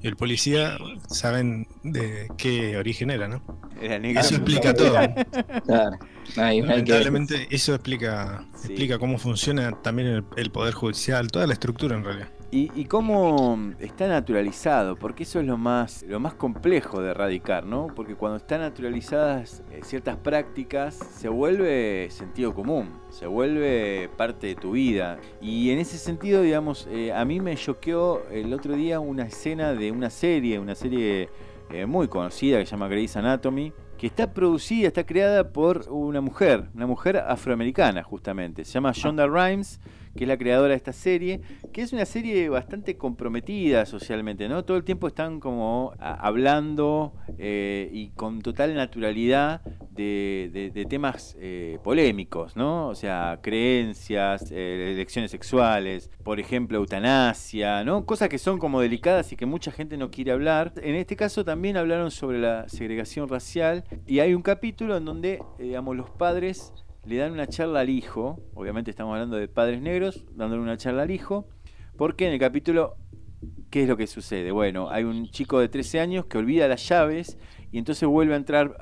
Y el policía saben de qué origen era, ¿no? Eso explica todo. claro. Lamentablemente eso explica, explica cómo funciona también el, poder judicial, toda la estructura en realidad. Y, cómo está naturalizado, porque eso es lo más, lo más complejo de erradicar, ¿no? Porque cuando están naturalizadas eh, ciertas prácticas, se vuelve sentido común, se vuelve parte de tu vida. Y en ese sentido, digamos, eh, a mí me choqueó el otro día una escena de una serie, una serie eh, muy conocida que se llama Grey's Anatomy, que está producida, está creada por una mujer, una mujer afroamericana justamente. Se llama Shonda Rhimes que es la creadora de esta serie, que es una serie bastante comprometida socialmente, ¿no? Todo el tiempo están como hablando eh, y con total naturalidad de, temas eh, polémicos, ¿no? O sea, creencias, eh, elecciones sexuales, por ejemplo, eutanasia, ¿no? Cosas que son como delicadas y que mucha gente no quiere hablar. En este caso también hablaron sobre la segregación racial y hay un capítulo en donde, digamos, los padres le dan una charla al hijo, obviamente estamos hablando de padres negros, dándole una charla al hijo, porque en el capítulo, ¿qué es lo que sucede? Bueno, hay un chico de 13 años que olvida las llaves y entonces vuelve a entrar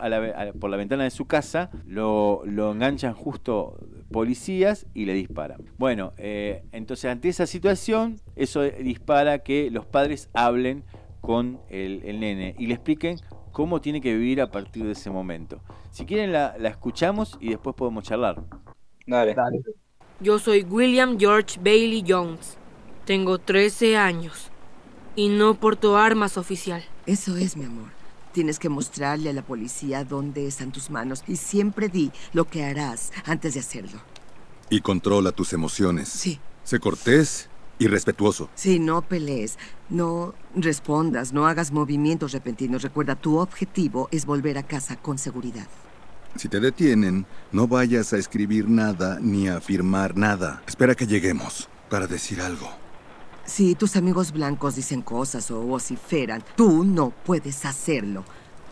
por la ventana de su casa, lo, enganchan justo policías y le disparan. Bueno, eh, entonces ante esa situación, eso dispara que los padres hablen con el, el nene y le expliquen cómo tiene que vivir a partir de ese momento. Si quieren la, escuchamos y después podemos charlar. Dale. Yo soy William George Bailey Jones. Tengo 13 años y no porto armas oficial. Eso es, mi amor. Tienes que mostrarle a la policía dónde están tus manos y siempre di lo que harás antes de hacerlo. Y controla tus emociones. Sí. Sé cortés y respetuoso. Sí, no pelees, no respondas, no hagas movimientos repentinos. Recuerda, tu objetivo es volver a casa con seguridad. Si te detienen, no vayas a escribir nada ni a afirmar nada. Espera que lleguemos para decir algo. Si tus amigos blancos dicen cosas o vociferan, tú no puedes hacerlo.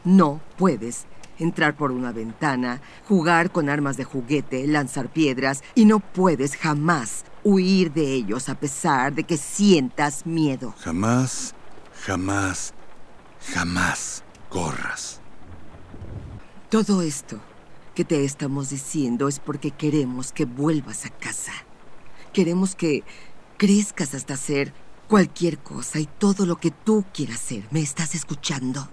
No puedes entrar por una ventana, jugar con armas de juguete, lanzar piedras y no puedes jamás huir de ellos a pesar de que sientas miedo. Jamás, jamás, jamás corras. Todo esto que te estamos diciendo es porque queremos que vuelvas a casa. Queremos que crezcas hasta ser cualquier cosa y todo lo que tú quieras ser. ¿Me estás escuchando?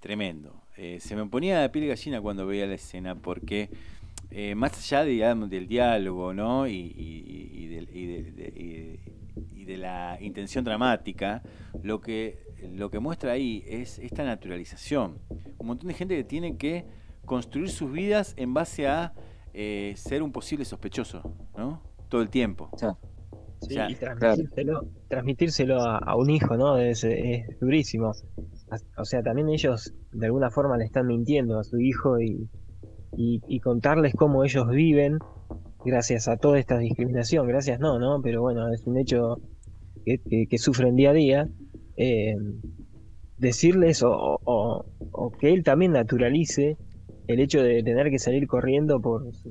Tremendo. Eh, se me ponía la piel gallina cuando veía la escena porque eh, más allá digamos, del diálogo ¿no? y, de, la intención dramática, lo que, lo que muestra ahí es esta naturalización. Un montón de gente que tiene que construir sus vidas en base a eh, ser un posible sospechoso, ¿no? Todo el tiempo. Sí, y transmitírselo, transmitírselo a, un hijo, ¿no? Es, es, durísimo. O sea, también ellos de alguna forma le están mintiendo a su hijo y, y, contarles cómo ellos viven gracias a toda esta discriminación. Gracias no, ¿no? Pero bueno, es un hecho que, que, sufren día a día. Eh, decirles o, o, que él también naturalice el hecho de tener que salir corriendo por su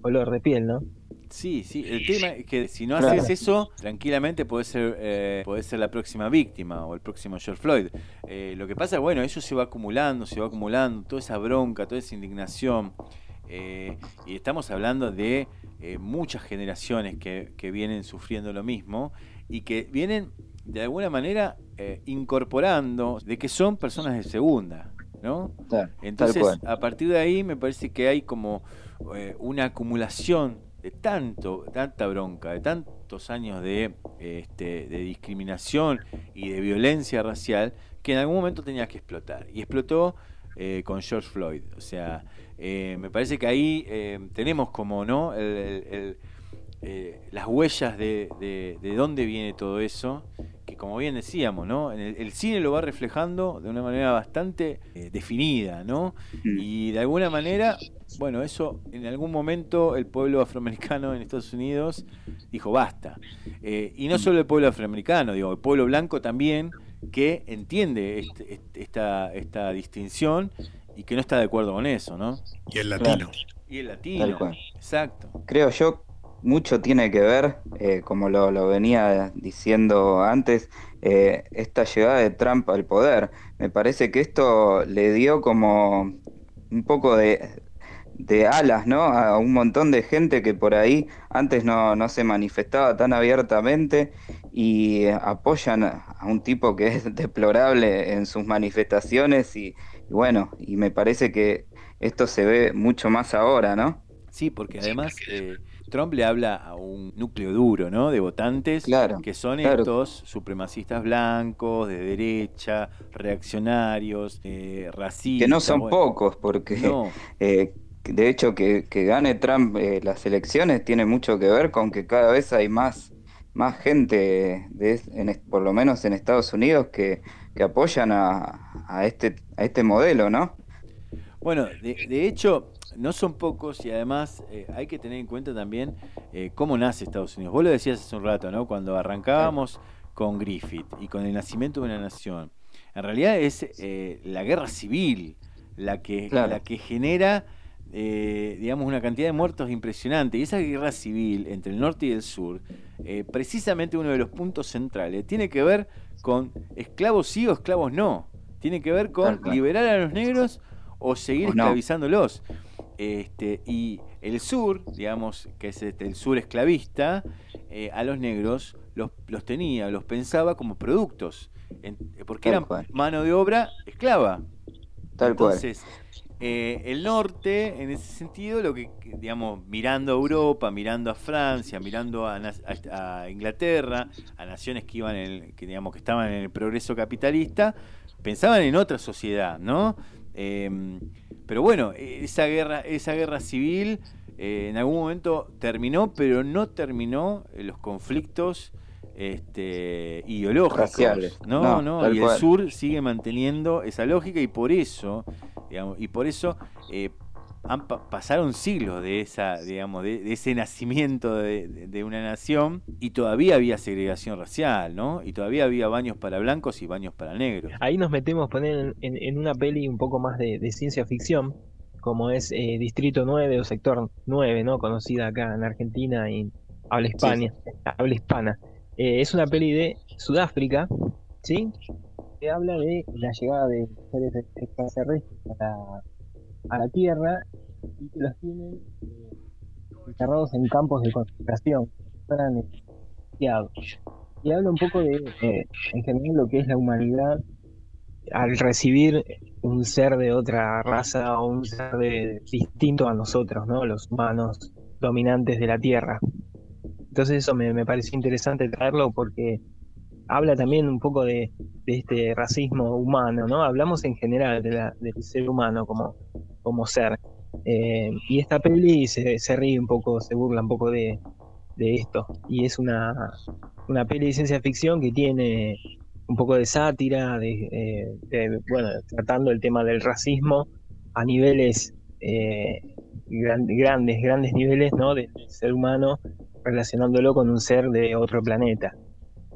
color de piel, ¿no? Sí, sí, el tema es que si no haces eso, tranquilamente puede ser, eh, ser la próxima víctima o el próximo George Floyd. Eh, lo que pasa, bueno, eso se va acumulando, se va acumulando, toda esa bronca, toda esa indignación. Eh, y estamos hablando de muchas generaciones que, que, vienen sufriendo lo mismo y que vienen de alguna manera incorporando de que son personas de segunda. ¿no? Entonces, a partir de ahí me parece que hay como una acumulación de tanto, tanta bronca, de tantos años de, este, de discriminación y de violencia racial, que en algún momento tenía que explotar. Y explotó eh, con George Floyd. O sea, eh, me parece que ahí eh, tenemos como, ¿no? las huellas de, de, dónde viene todo eso, que como bien decíamos, ¿no? El, el cine lo va reflejando de una manera bastante definida, ¿no? Mm. Y de alguna manera bueno, eso en algún momento el pueblo afroamericano en Estados Unidos dijo basta. Eh, y no solo el pueblo afroamericano, digo, el pueblo blanco también, que entiende este, este, esta, esta distinción y que no está de acuerdo con eso, ¿no? Y el latino. Y el latino, exacto. Creo yo, mucho tiene que ver, eh, como lo, venía diciendo antes, eh, esta llegada de Trump al poder. Me parece que esto le dio como un poco de, de alas, ¿no? A un montón de gente que por ahí antes no, no se manifestaba tan abiertamente y apoyan a un tipo que es [laughs] deplorable en sus manifestaciones y, bueno, y me parece que esto se ve mucho más ahora, ¿no? Sí, porque además eh, Trump le habla a un núcleo duro, ¿no? De votantes que son estos supremacistas blancos, de derecha, reaccionarios, eh, racistas. Que no son pocos, porque [laughs] eh, de hecho, que, gane Trump eh, las elecciones tiene mucho que ver con que cada vez hay más, más gente, de, por lo menos en Estados Unidos, que, apoyan a, este, a este modelo, ¿no? Bueno, de, hecho, no son pocos y además eh, hay que tener en cuenta también eh, cómo nace Estados Unidos. Vos lo decías hace un rato, ¿no? Cuando arrancábamos con Griffith y con el nacimiento de una nación. En realidad es la guerra civil la que, la que genera eh, digamos, una cantidad de muertos impresionante. Y esa guerra civil entre el norte y el sur, eh, precisamente uno de los puntos centrales, tiene que ver con esclavos sí o esclavos no. Tiene que ver con liberar a los negros o seguir esclavizándolos. Este, y el sur, digamos, que es este, el sur esclavista, eh, a los negros los, los, tenía, los pensaba como productos, porque eran mano de obra esclava. Tal Entonces, eh, el norte, en ese sentido, lo que, digamos, mirando a Europa, mirando a Francia, mirando a, Inglaterra, a naciones que iban, en que digamos que estaban en el progreso capitalista, pensaban en otra sociedad, ¿no? Em, pero bueno, esa guerra, esa guerra civil eh, en algún momento terminó, pero no terminó los conflictos este, ideológicos. No, no, y el sur sigue manteniendo esa lógica y por eso, digamos, y por eso eh, han pasaron siglos de esa, digamos, de, ese nacimiento de, una nación y todavía había segregación racial, ¿no? Y todavía había baños para blancos y baños para negros. Ahí nos metemos poner en, una peli un poco más de, ciencia ficción, como es eh, Distrito 9 o Sector 9, ¿no? Conocida acá en Argentina y habla España, habla hispana. Eh, es una peli de Sudáfrica, ¿sí? Que habla de la llegada de seres extraterrestres a a la Tierra y que los tienen eh, encerrados en campos de concentración, fueran Y habla un poco de, eh, en general, lo que es la humanidad al recibir un ser de otra raza o un ser de, distinto a nosotros, ¿no? Los humanos dominantes de la Tierra. Entonces eso me, me pareció interesante traerlo porque habla también un poco de, este racismo humano, ¿no? Hablamos en general de la, del ser humano como, como ser. Eh, y esta peli se, ríe un poco, se burla un poco de, esto. Y es una, una peli de ciencia ficción que tiene un poco de sátira, de, eh, bueno, tratando el tema del racismo a niveles eh, grandes, grandes niveles, ¿no? Del ser humano relacionándolo con un ser de otro planeta.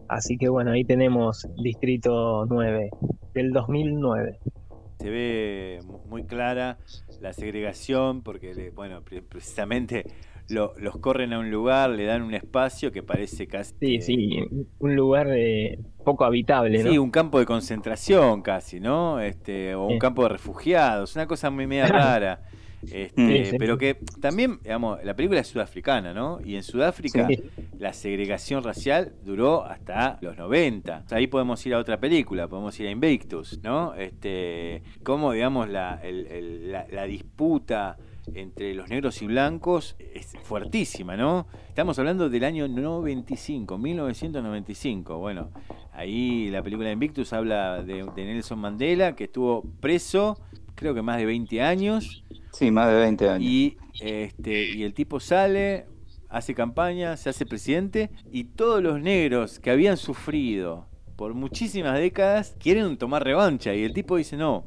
Así que bueno, ahí tenemos Distrito 9 del 2009. Se ve muy clara la segregación porque, bueno, precisamente los corren a un lugar, le dan un espacio que parece casi... Sí, sí, un lugar eh, poco habitable, ¿no? Sí, un campo de concentración casi, ¿no? Este, o un campo de refugiados, una cosa muy media [laughs] rara. Este, pero que también, digamos, la película es sudafricana, ¿no? Y en Sudáfrica la segregación racial duró hasta los 90. Ahí podemos ir a otra película, podemos ir a Invictus, ¿no? Este, cómo, digamos, la, la, disputa entre los negros y blancos es fuertísima, ¿no? Estamos hablando del año 95, 1995. Bueno, ahí la película Invictus habla de, de Nelson Mandela, que estuvo preso, creo que más de 20 años, Sí, más de 20 años. Y, este, y el tipo sale, hace campaña, se hace presidente y todos los negros que habían sufrido por muchísimas décadas quieren tomar revancha y el tipo dice no,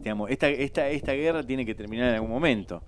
digamos, esta, esta, esta guerra tiene que terminar en algún momento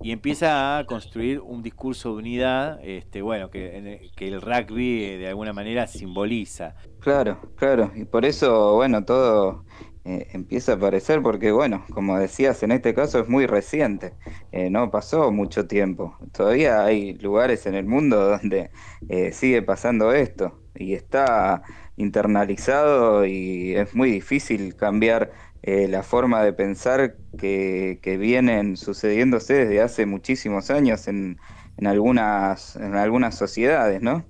y empieza a construir un discurso de unidad, este, bueno, que, que el rugby eh, de alguna manera simboliza. Claro, claro, y por eso, bueno, todo eh, empieza a aparecer porque, bueno, como decías, en este caso es muy reciente, eh, no pasó mucho tiempo. Todavía hay lugares en el mundo [laughs] donde eh, sigue pasando esto y está internalizado y es muy difícil cambiar la forma de pensar que, que, vienen sucediéndose desde hace muchísimos años en, en, algunas, en algunas sociedades, ¿no?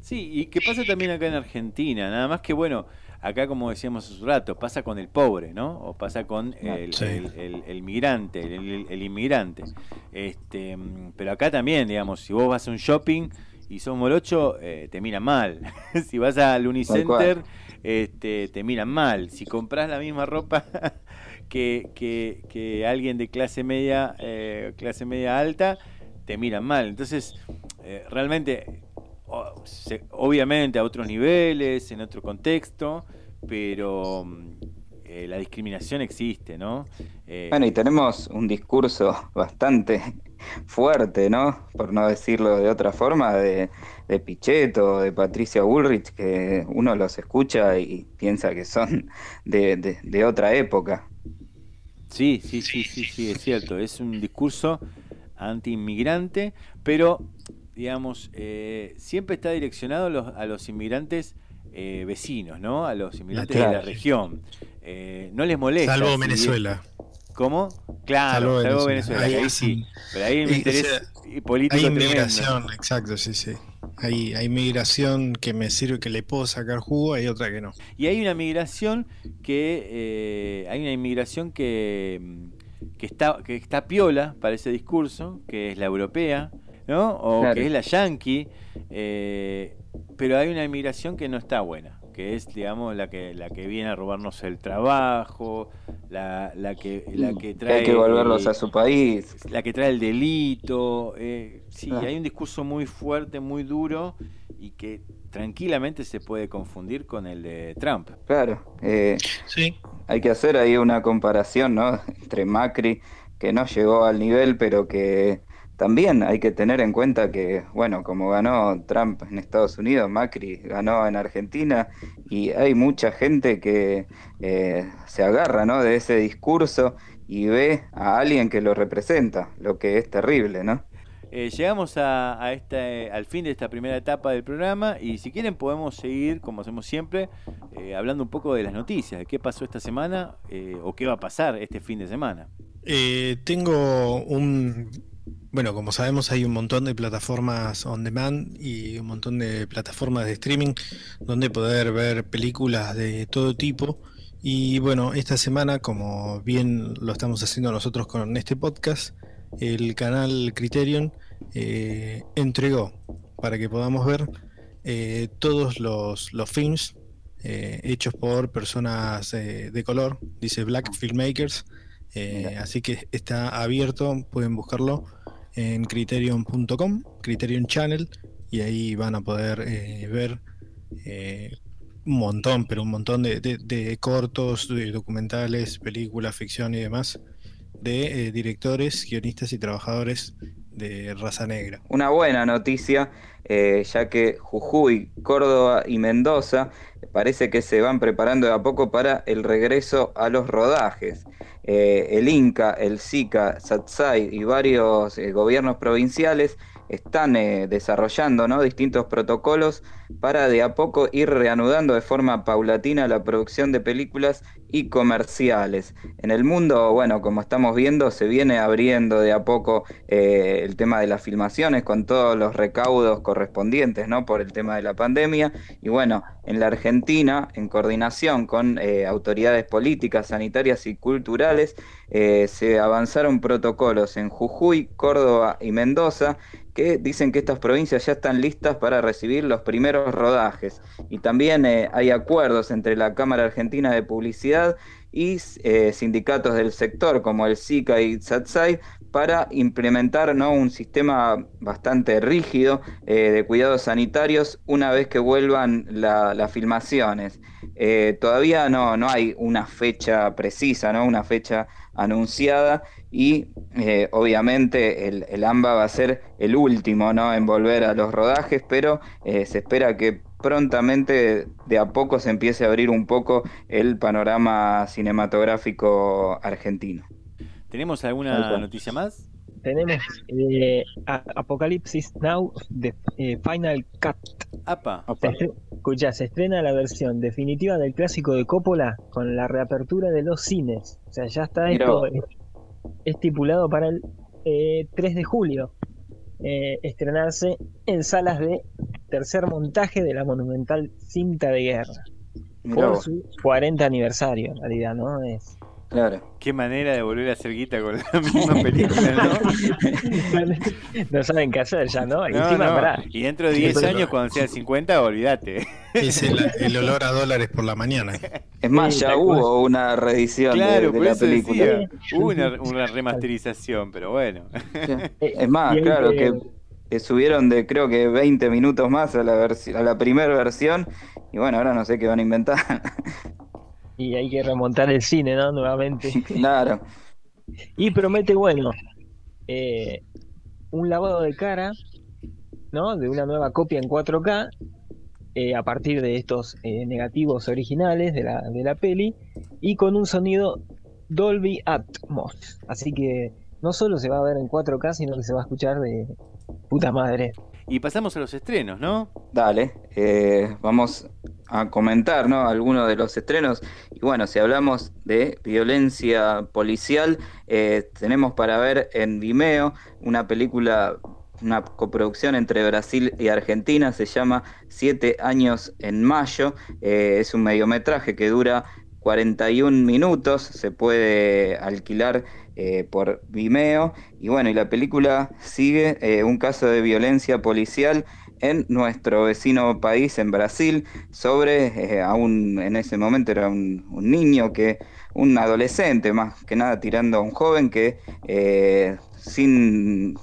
Sí, y que pasa también acá en Argentina, nada más que bueno, acá como decíamos hace un rato, pasa con el pobre, ¿no? O pasa con el, migrante, el, inmigrante. Este, pero acá también, digamos, si vos vas a un shopping y sos morocho, eh, te miran mal. [laughs] si vas al Unicenter, este, te miran mal. Si compras la misma ropa [laughs] que, que, alguien de clase media, eh, clase media alta, te miran mal. Entonces, eh, realmente obviamente a otros niveles, en otro contexto, pero mm, eh, la discriminación existe, ¿no? Eh, bueno, y tenemos un discurso bastante fuerte, ¿no? Por no decirlo de otra forma, de, de Pichetto, de Patricia Bullrich, que uno los escucha y piensa que son de, de otra época. Sí, sí, sí, sí, sí, es cierto. Es un discurso anti-inmigrante, pero digamos, eh, siempre está direccionado a los, a los inmigrantes eh, vecinos, ¿no? A los inmigrantes de la región. Eh, no les molesta. Salvo Venezuela. ¿Cómo? Claro, salvo, Venezuela. Ahí, sí. Pero ahí interés político Hay inmigración, exacto, sí, sí. Hay, hay migración que me sirve, que le puedo sacar jugo, hay otra que no. Y hay una migración que hay una inmigración que, que está que está piola para ese discurso, que es la europea, ¿no? O que es la yankee, eh, pero hay una inmigración que no está buena, que es, digamos, la que la que viene a robarnos el trabajo, la, la que la que trae hay que volverlos a su país, la que trae el delito, eh, sí, hay un discurso muy fuerte, muy duro y que tranquilamente se puede confundir con el de Trump. Claro, eh, sí. Hay que hacer ahí una comparación, ¿no? [laughs] Entre Macri que no llegó al nivel, pero que también hay que tener en cuenta que, bueno, como ganó Trump en Estados Unidos, Macri ganó en Argentina y hay mucha gente que eh, se agarra ¿no? de ese discurso y ve a alguien que lo representa, lo que es terrible, ¿no? Eh, llegamos a, este, al fin de esta primera etapa del programa y si quieren podemos seguir, como hacemos siempre, eh, hablando un poco de las noticias, de qué pasó esta semana o qué va a pasar este fin de semana. tengo un, bueno, como sabemos hay un montón de plataformas on demand y un montón de plataformas de streaming donde poder ver películas de todo tipo. Y bueno, esta semana, como bien lo estamos haciendo nosotros con este podcast, el canal Criterion eh, entregó para que podamos ver eh, todos los, los films eh, hechos por personas de color, dice Black Filmmakers. así que está abierto, pueden buscarlo en criterion.com, Criterion Channel, y ahí van a poder eh, ver eh, un montón, pero un montón de, cortos, de documentales, películas, ficción y demás, de eh, directores, guionistas y trabajadores de raza negra. Una buena noticia, ya que Jujuy, Córdoba y Mendoza parece que se van preparando de a poco para el regreso a los rodajes. Eh, el Inca, el SICA, SATSAI y varios eh, gobiernos provinciales están eh, desarrollando ¿no? distintos protocolos para de a poco ir reanudando de forma paulatina la producción de películas y comerciales. En el mundo, bueno, como estamos viendo, se viene abriendo de a poco eh, el tema de las filmaciones con todos los recaudos correspondientes, ¿no? Por el tema de la pandemia. Y bueno, en la Argentina, en coordinación con eh, autoridades políticas, sanitarias y culturales, se avanzaron protocolos en Jujuy, Córdoba y Mendoza que dicen que estas provincias ya están listas para recibir los primeros rodajes. Y también eh, hay acuerdos entre la Cámara Argentina de Publicidad y eh, sindicatos del sector como el SICA y SATSAI para implementar ¿no? un sistema bastante rígido eh, de cuidados sanitarios una vez que vuelvan las filmaciones. todavía no, no hay una fecha precisa, ¿no? una fecha anunciada y eh, obviamente el, AMBA va a ser el último ¿no? en volver a los rodajes, pero eh, se espera que prontamente de a poco se empiece a abrir un poco el panorama cinematográfico argentino. ¿Tenemos alguna noticia más? Tenemos eh, Apocalipsis Now de Final Cut. Apa. escucha, se estrena la versión definitiva del clásico de Coppola con la reapertura de los cines. O sea, ya está esto estipulado para el 3 eh, de julio. Eh, estrenarse en salas de tercer montaje de la monumental cinta de guerra. Por su 40 aniversario, en realidad, ¿no? Es Claro. Qué manera de volver a hacer guita con la misma película, ¿no? [laughs] no saben qué hacer ya, ¿no? Y dentro de 10 años, cuando sea 50, olvídate. Es el, olor a dólares por la mañana. Es más, ya hubo una reedición de, la película. hubo una, remasterización, pero bueno. [laughs] Es más, claro, que, subieron de creo que 20 minutos más a la, a la primera versión. Y bueno, ahora no sé qué van a inventar. [laughs] Y hay que remontar el cine, ¿no? Nuevamente. [laughs] Claro. y promete, bueno, eh, un lavado de cara, ¿no? De una nueva copia en 4K, eh, a partir de estos eh, negativos originales de la, de la peli, y con un sonido Dolby Atmos. Así que no solo se va a ver en 4K, sino que se va a escuchar de puta madre. Y pasamos a los estrenos, ¿no? Dale, eh, vamos a comentar, ¿no? Algunos de los estrenos. Y bueno, si hablamos de violencia policial, eh, tenemos para ver en Vimeo una película, una coproducción entre Brasil y Argentina, se llama Siete años en mayo. Eh, es un mediometraje que dura 41 minutos, se puede alquilar eh, por Vimeo. Y bueno, y la película sigue eh, un caso de violencia policial en nuestro vecino país, en Brasil, sobre, eh, aún en ese momento era un, niño que, un adolescente más que nada tirando a un joven que sin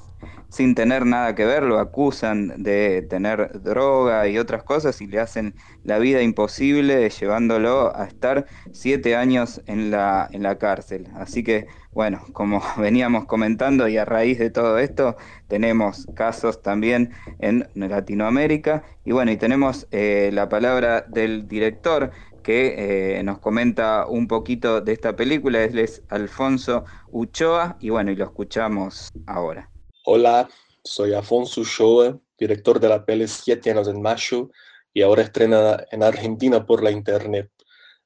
sin tener nada que ver, lo acusan de tener droga y otras cosas y le hacen la vida imposible llevándolo a estar siete años en la, en la cárcel. Así que, bueno, como [laughs] veníamos comentando y a raíz de todo esto, tenemos casos también en Latinoamérica y bueno, y tenemos eh, la palabra del director que eh, nos comenta un poquito de esta película, es Alfonso Uchoa y bueno, y lo escuchamos ahora. Hola, soy Alfonso Uchoa, director de la peli Siete años en mayo y ahora estrena en Argentina por la internet.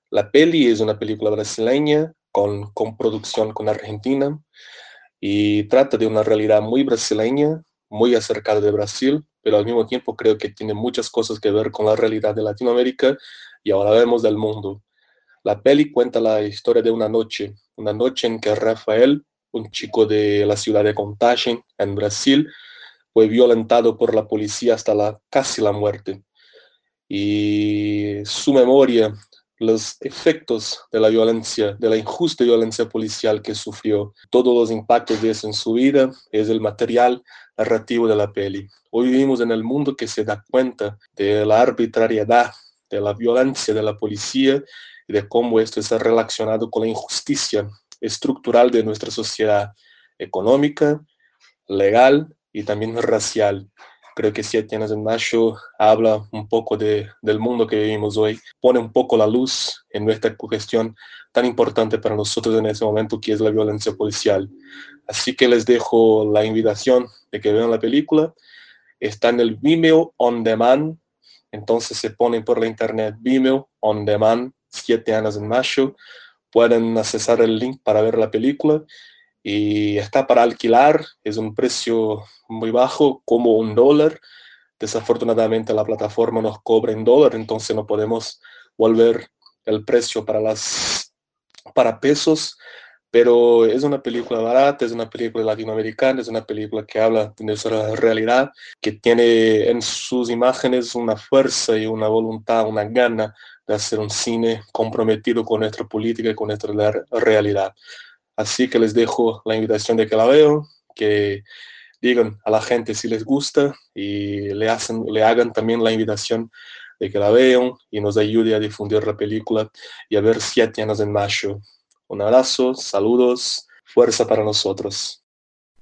La peli es una película brasileña con, con producción con Argentina y trata de una realidad muy brasileña, muy acercada de Brasil, pero al mismo tiempo creo que tiene muchas cosas que ver con la realidad de Latinoamérica y ahora vemos del mundo. La peli cuenta la historia de una noche, una noche en que Rafael, un chico de la ciudad de Contagem, en Brasil, fue violentado por la policía hasta casi la muerte. Y su memoria, los efectos de la violencia, de la injusta violencia policial que sufrió, todos los impactos de eso en su vida, es el material narrativo de la peli. Hoy vivimos en el mundo que se da cuenta de la arbitrariedad de la violencia de la policía y de cómo esto está relacionado con la injusticia estructural de nuestra sociedad económica, legal y también racial. Creo que Siete años en mayo habla un poco de, del mundo que vivimos hoy, pone un poco la luz en nuestra cuestión tan importante para nosotros en ese momento que es la violencia policial. Así que les dejo la invitación de que vean la película. Está en el Vimeo On Demand entonces se ponen por la internet Vimeo On Demand, siete años en mayo. Pueden accesar el link para ver la película y está para alquilar. Es un precio muy bajo, como un dólar. Desafortunadamente la plataforma nos cobra en dólar, entonces no podemos volver el precio para, las, para pesos pero es una película barata, es una película latinoamericana, es una película que habla de nuestra realidad, que tiene en sus imágenes una fuerza y una voluntad, una gana de hacer un cine comprometido con nuestra política y con nuestra realidad. Así que les dejo la invitación de que la vean, que digan a la gente si les gusta y le, hacen, le hagan también la invitación de que la vean y nos ayude a difundir la película y a ver siete años en mayo. Un abrazo, saludos, fuerza para nosotros.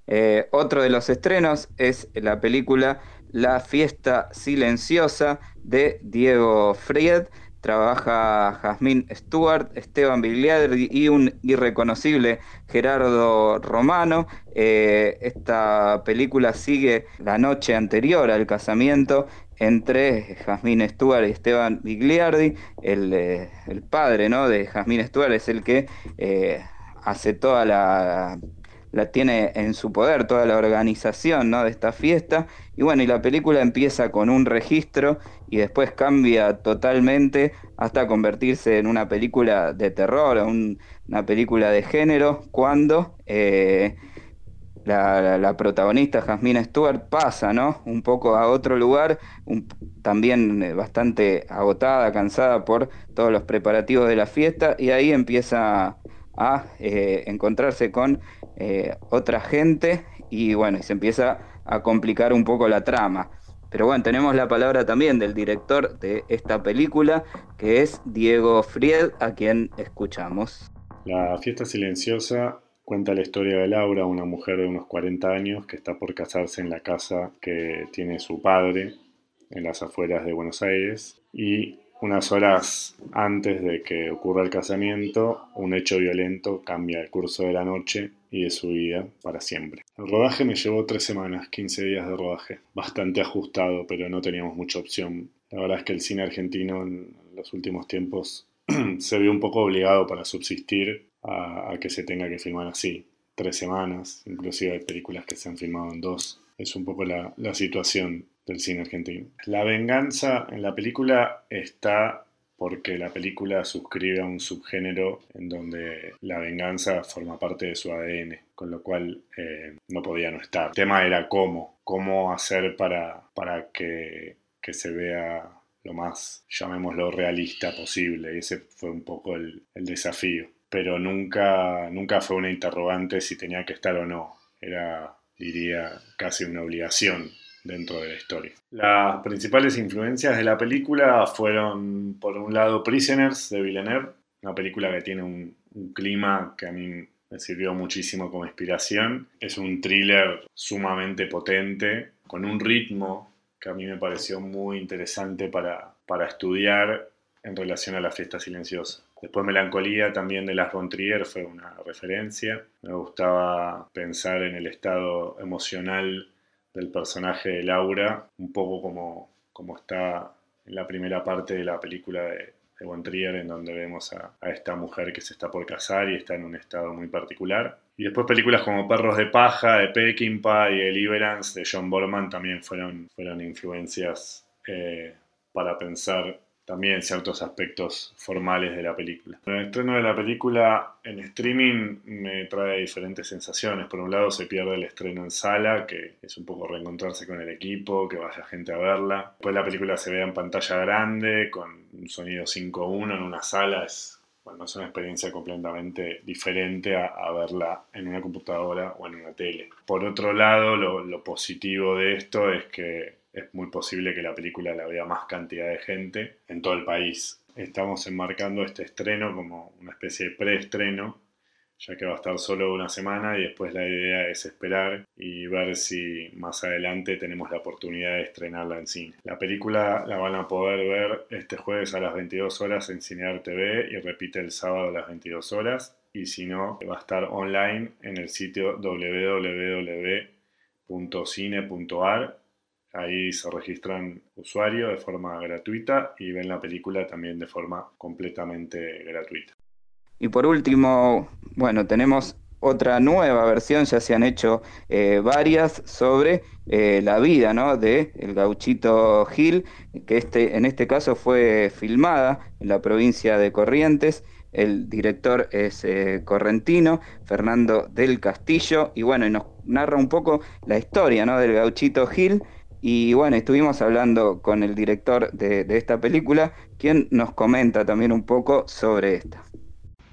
Eh, otro de los estrenos es la película La fiesta silenciosa de Diego Fried. Trabaja Jasmine Stewart, Esteban Bigliardi y un irreconocible Gerardo Romano. Eh, esta película sigue la noche anterior al casamiento entre Jasmine Stewart y Esteban Bigliardi. El, eh, el padre ¿no? de Jasmine Stewart es el que eh, hace toda la, la tiene en su poder toda la organización ¿no? de esta fiesta. Y bueno, y la película empieza con un registro y después cambia totalmente hasta convertirse en una película de terror, una película de género, cuando eh, la, protagonista Jasmine Stewart pasa, ¿no? Un poco a otro lugar, también eh, bastante agotada, cansada por todos los preparativos de la fiesta, y ahí empieza a eh, encontrarse con otra gente y bueno, y se empieza a complicar un poco la trama. Pero bueno, tenemos la palabra también del director de esta película, que es Diego Fried, a quien escuchamos. La fiesta silenciosa Cuenta la historia de Laura, una mujer de unos 40 años que está por casarse en la casa que tiene su padre en las afueras de Buenos Aires y unas horas antes de que ocurra el casamiento, un hecho violento cambia el curso de la noche y de su vida para siempre. El rodaje me llevó tres semanas, 15 días de rodaje, bastante ajustado, pero no teníamos mucha opción. La verdad es que el cine argentino en los últimos tiempos [clears throat] se vio un poco obligado para subsistir a, que se tenga que filmar así. Tres semanas, inclusive hay películas que se han filmado en dos. Es un poco la, la situación del cine argentino. La venganza en la película está porque la película suscribe a un subgénero en donde la venganza forma parte de su ADN, con lo cual eh, no podía no estar. El tema era cómo, cómo hacer para, para que, que, se vea lo más, llamémoslo, realista posible. Ese fue un poco el, el desafío pero nunca, nunca fue una interrogante si tenía que estar o no. Era diría casi una obligación dentro de la historia. Las principales influencias de la película fueron, por un lado, Prisoners de Villeneuve, una película que tiene un, clima que a mí me sirvió muchísimo como inspiración. Es un thriller sumamente potente, con un ritmo que a mí me pareció muy interesante para, para estudiar en relación a la fiesta silenciosa. Después Melancolía también de Las von Trier fue una referencia. Me gustaba pensar en el estado emocional del personaje de Laura, un poco como, como está en la primera parte de la película de, de Trier, en donde vemos a, a, esta mujer que se está por casar y está en un estado muy particular. Y después películas como Perros de Paja, de Peckinpah y Deliverance de John Borman también fueron, fueron influencias eh, para pensar también ciertos aspectos formales de la película. El estreno de la película en streaming me trae diferentes sensaciones. Por un lado se pierde el estreno en sala, que es un poco reencontrarse con el equipo, que vaya gente a verla. Después la película se ve en pantalla grande, con un sonido 5.1 en una sala. Es, bueno, es una experiencia completamente diferente a, verla en una computadora o en una tele. Por otro lado, lo positivo de esto es que es muy posible que la película la vea más cantidad de gente en todo el país. Estamos enmarcando este estreno como una especie de preestreno, ya que va a estar solo una semana y después la idea es esperar y ver si más adelante tenemos la oportunidad de estrenarla en cine. La película la van a poder ver este jueves a las 22 horas en Cinear TV y repite el sábado a las 22 horas y si no va a estar online en el sitio www.cine.ar Ahí se registran usuarios de forma gratuita y ven la película también de forma completamente gratuita. Y por último, bueno, tenemos otra nueva versión, ya se han hecho eh, varias sobre eh, la vida ¿no? de el gauchito Gil, que este, en este caso fue filmada en la provincia de Corrientes. El director es eh, correntino, Fernando del Castillo, y bueno, nos narra un poco la historia ¿no? del gauchito Gil y bueno, estuvimos hablando con el director de, esta película, quien nos comenta también un poco sobre esta.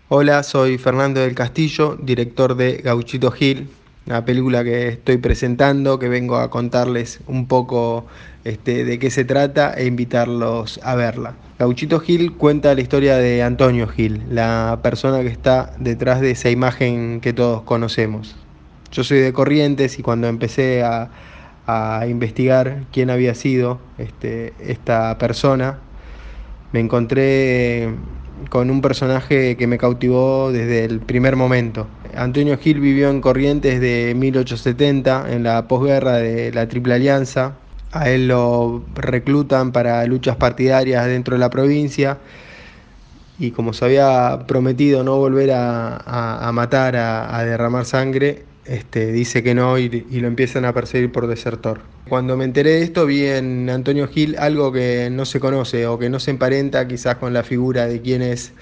Hola, soy Fernando del Castillo, director de Gauchito Gil, una película que estoy presentando, que vengo a contarles un poco este, de qué se trata e invitarlos a verla. Gauchito Gil cuenta la historia de Antonio Gil, la persona que está detrás de esa imagen que todos conocemos. Yo soy de Corrientes y cuando empecé a a investigar quién había sido este, esta persona, me encontré con un personaje que me cautivó desde el primer momento. Antonio Gil vivió en Corrientes de 1870, en la posguerra de la Triple Alianza. A él lo reclutan para luchas partidarias dentro de la provincia y como se había prometido no volver a, matar, a derramar sangre, este, dice que no y, lo empiezan a perseguir por desertor. Cuando me enteré de esto vi en Antonio Gil algo que no se conoce o que no se emparenta quizás con la figura de quién es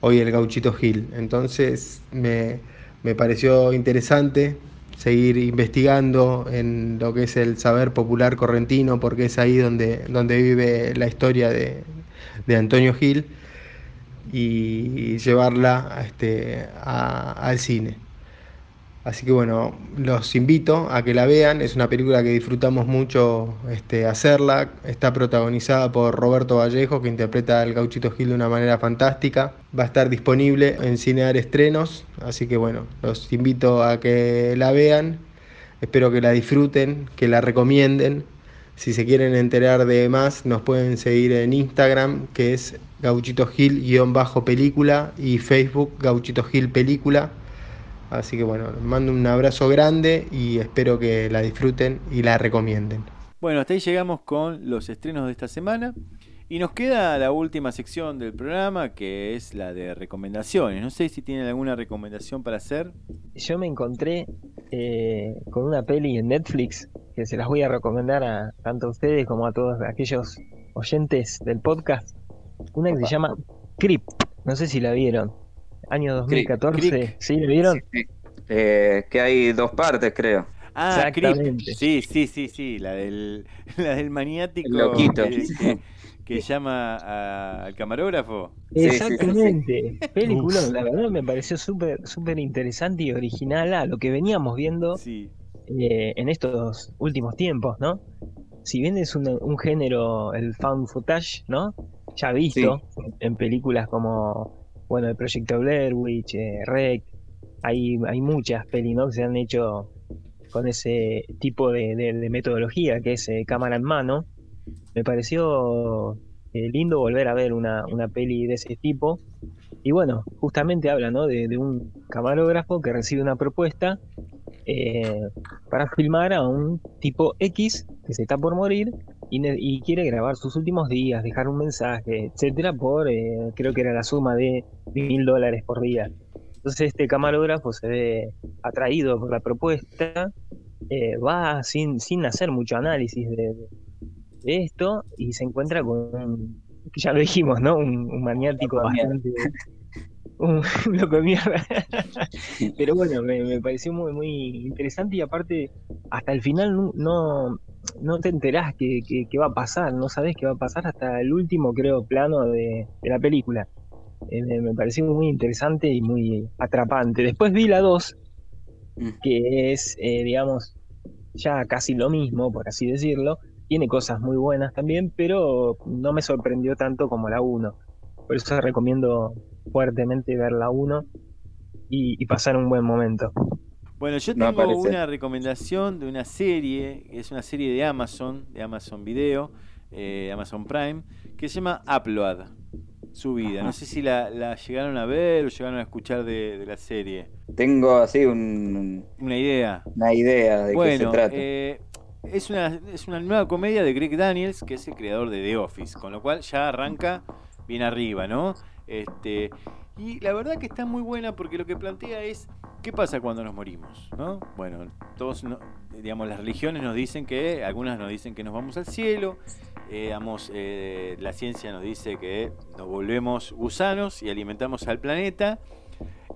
hoy el gauchito Gil. Entonces me, me pareció interesante seguir investigando en lo que es el saber popular correntino, porque es ahí donde, donde vive la historia de, de Antonio Gil, y llevarla este, a, al cine. Así que bueno, los invito a que la vean. Es una película que disfrutamos mucho este, hacerla. Está protagonizada por Roberto Vallejo, que interpreta al Gauchito Gil de una manera fantástica. Va a estar disponible en Cinear Estrenos. Así que bueno, los invito a que la vean. Espero que la disfruten, que la recomienden. Si se quieren enterar de más, nos pueden seguir en Instagram, que es Gauchito Gil-película y Facebook Gauchito Gil Película. Así que bueno, les mando un abrazo grande y espero que la disfruten y la recomienden. Bueno, hasta ahí llegamos con los estrenos de esta semana. Y nos queda la última sección del programa, que es la de recomendaciones. No sé si tienen alguna recomendación para hacer. Yo me encontré eh, con una peli en Netflix que se las voy a recomendar a tanto a ustedes como a todos aquellos oyentes del podcast. Una que Opa. se llama Creep. No sé si la vieron año 2014. Crick. ¿Sí? ¿Lo vieron? Sí, sí. Eh, que hay dos partes, creo. Ah, Exactamente. Sí, sí, sí, sí, la del, [laughs] la del maniático El loquito. Que, que, que llama a, al camarógrafo. Exactamente. Sí, Película, la verdad me pareció súper súper interesante y original a lo que veníamos viendo sí. eh, en estos últimos tiempos, ¿no? Si bien es un, un género, el found footage, ¿no? Ya visto en películas como, bueno, el Proyecto Blair Witch, eh, Rec, hay, hay muchas pelis. Que se han hecho con ese tipo de, metodología, que es eh, cámara en mano. Me pareció eh, lindo volver a ver una, una peli de ese tipo. Y bueno, justamente habla ¿no? de, de un camarógrafo que recibe una propuesta eh, para filmar a un tipo X que se está por morir y, quiere grabar sus últimos días, dejar un mensaje, etcétera, por eh, creo que era la suma de mil dólares por día. Entonces este camarógrafo se ve atraído por la propuesta, eh, va sin, sin hacer mucho análisis de, esto y se encuentra con un, que ya lo dijimos, ¿no? Un, un maniático bastante... Un, [laughs] loco de mierda. Pero bueno, me, me pareció muy, muy interesante y aparte, hasta el final no, no, no te enterás qué, qué- qué va a pasar, no sabés qué va a pasar hasta el último, creo, plano de, de la película. Eh, me, me pareció muy interesante y muy atrapante. Después vi la 2, que es, eh, digamos, ya casi lo mismo, por así decirlo. Tiene cosas muy buenas también, pero no me sorprendió tanto como la 1. Por eso recomiendo fuertemente ver la 1 y, y pasar un buen momento. Bueno, yo tengo una recomendación de una serie, que es una serie de Amazon, de Amazon Video, eh, Amazon Prime, que se llama Upload, su vida. No sé si la, la llegaron a ver o llegaron a escuchar de, de la serie. Tengo así un, Una idea. una idea de qué se Bueno, trata. eh, es, una, es una nueva comedia de Greg Daniels, que es el creador de The Office, con lo cual ya arranca bien arriba, ¿no? Este, y la verdad que está muy buena porque lo que plantea es qué pasa cuando nos morimos, ¿no? Bueno, todos, no- digamos, las religiones nos dicen que, algunas nos dicen que nos vamos al cielo, eh, digamos, eh, la ciencia nos dice que nos volvemos gusanos y alimentamos al planeta.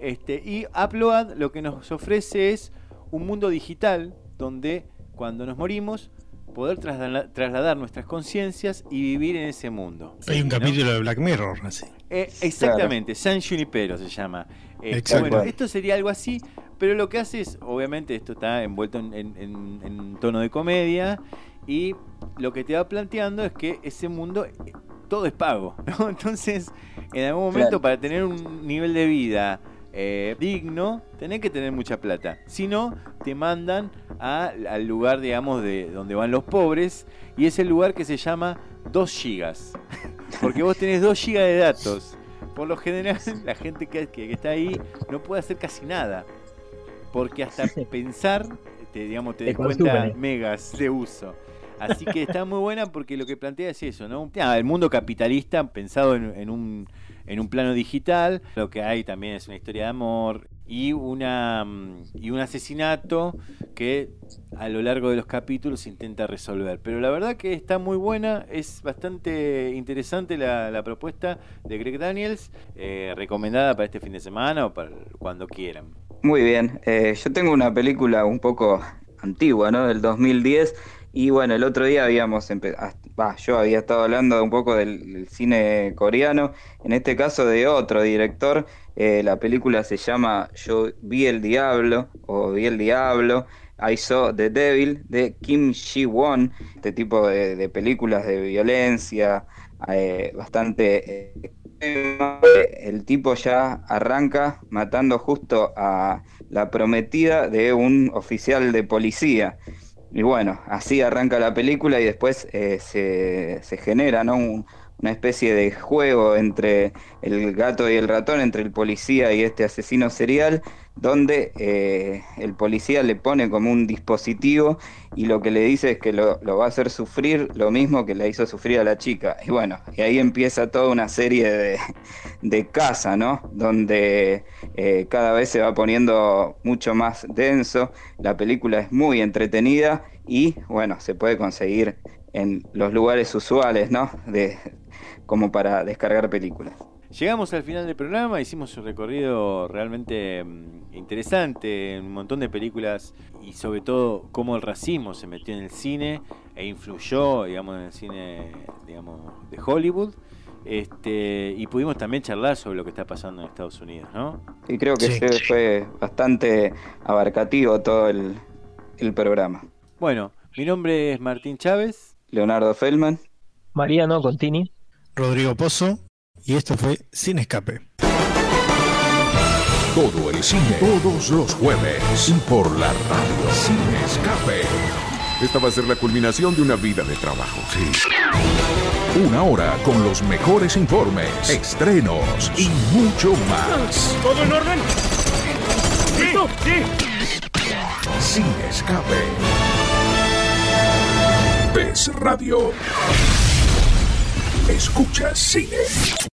Este, y Upload lo que nos ofrece es un mundo digital donde cuando nos morimos poder trasla- trasladar nuestras conciencias y vivir en ese mundo. Hay un ¿no? capítulo de Black Mirror, así. Eh, exactamente, San Junipero se llama. Eh, Exacto. bueno, esto sería algo así, pero lo que hace es, obviamente, esto está envuelto en, en- en- en tono de comedia y lo que te va planteando es que ese mundo eh, todo es pago, [laughs] ¿no? Entonces, en algún momento Claro. para tener un nivel de vida eh, digno, tenés que tener mucha plata. Si no, te mandan a- al lugar, digamos, de donde van los pobres y es el lugar que se llama 2 gigas. [laughs] Porque vos tenés 2 gigas de datos. Por lo general, [laughs] la gente que, está ahí no puede hacer casi nada. Porque hasta [laughs] pensar, te, digamos, te Te descuenta consume. megas de uso. Así que está muy buena porque lo que plantea es eso, ¿no? Ah, el mundo capitalista pensado en, en un, en un plano digital. Lo que hay también es una historia de amor y una mm, y un asesinato que a lo largo de los capítulos intenta resolver. Pero la verdad que está muy buena, es bastante interesante la, la propuesta de Greg Daniels, eh, recomendada para este fin de semana o para cuando quieran. Muy bien, eh, yo tengo una película un poco antigua, ¿no? Del 2010. Y bueno, el otro día habíamos empezado, yo había estado hablando un poco del, cine coreano, en este caso de otro director. eh, la película se llama Yo vi el diablo o Vi el diablo. I Saw the Devil de Kim Ji-won, este tipo de, de películas de violencia eh, bastante eh, el tipo ya arranca matando justo a la prometida de un oficial de policía. Y bueno, así arranca la película y después eh, se, se genera ¿no? Un- una especie de juego entre el gato y el ratón, entre el policía y este asesino serial, donde eh, el policía le pone como un dispositivo y lo que le dice es que lo, va a hacer sufrir lo mismo que le hizo sufrir a la chica. Y bueno, y ahí empieza toda una serie de, de caza, ¿no? Donde eh, cada vez se va poniendo mucho más denso, la película es muy entretenida y bueno, se puede conseguir en los lugares usuales, ¿no? De, como para descargar películas. Llegamos al final del programa, hicimos un recorrido realmente mm, interesante, un montón de películas y sobre todo cómo el racismo se metió en el cine e influyó, digamos, en el cine, digamos, de Hollywood. Este, y pudimos también charlar sobre lo que está pasando en Estados Unidos, ¿no? Y creo que Sí. se fue bastante abarcativo todo el, el programa. Bueno, mi nombre es Martín Chávez. Leonardo Feldman. Mariano Contini. Rodrigo Pozo. Y esto fue Sin Escape. Todo el cine, todos los jueves, por la radio Sin Escape. Esta va a ser la culminación de una vida de trabajo. Sí. Una hora con los mejores informes, estrenos y mucho más. ¿Todo en orden? ¿Listo? Sí. Sin Escape. PES Radio. Escucha cine.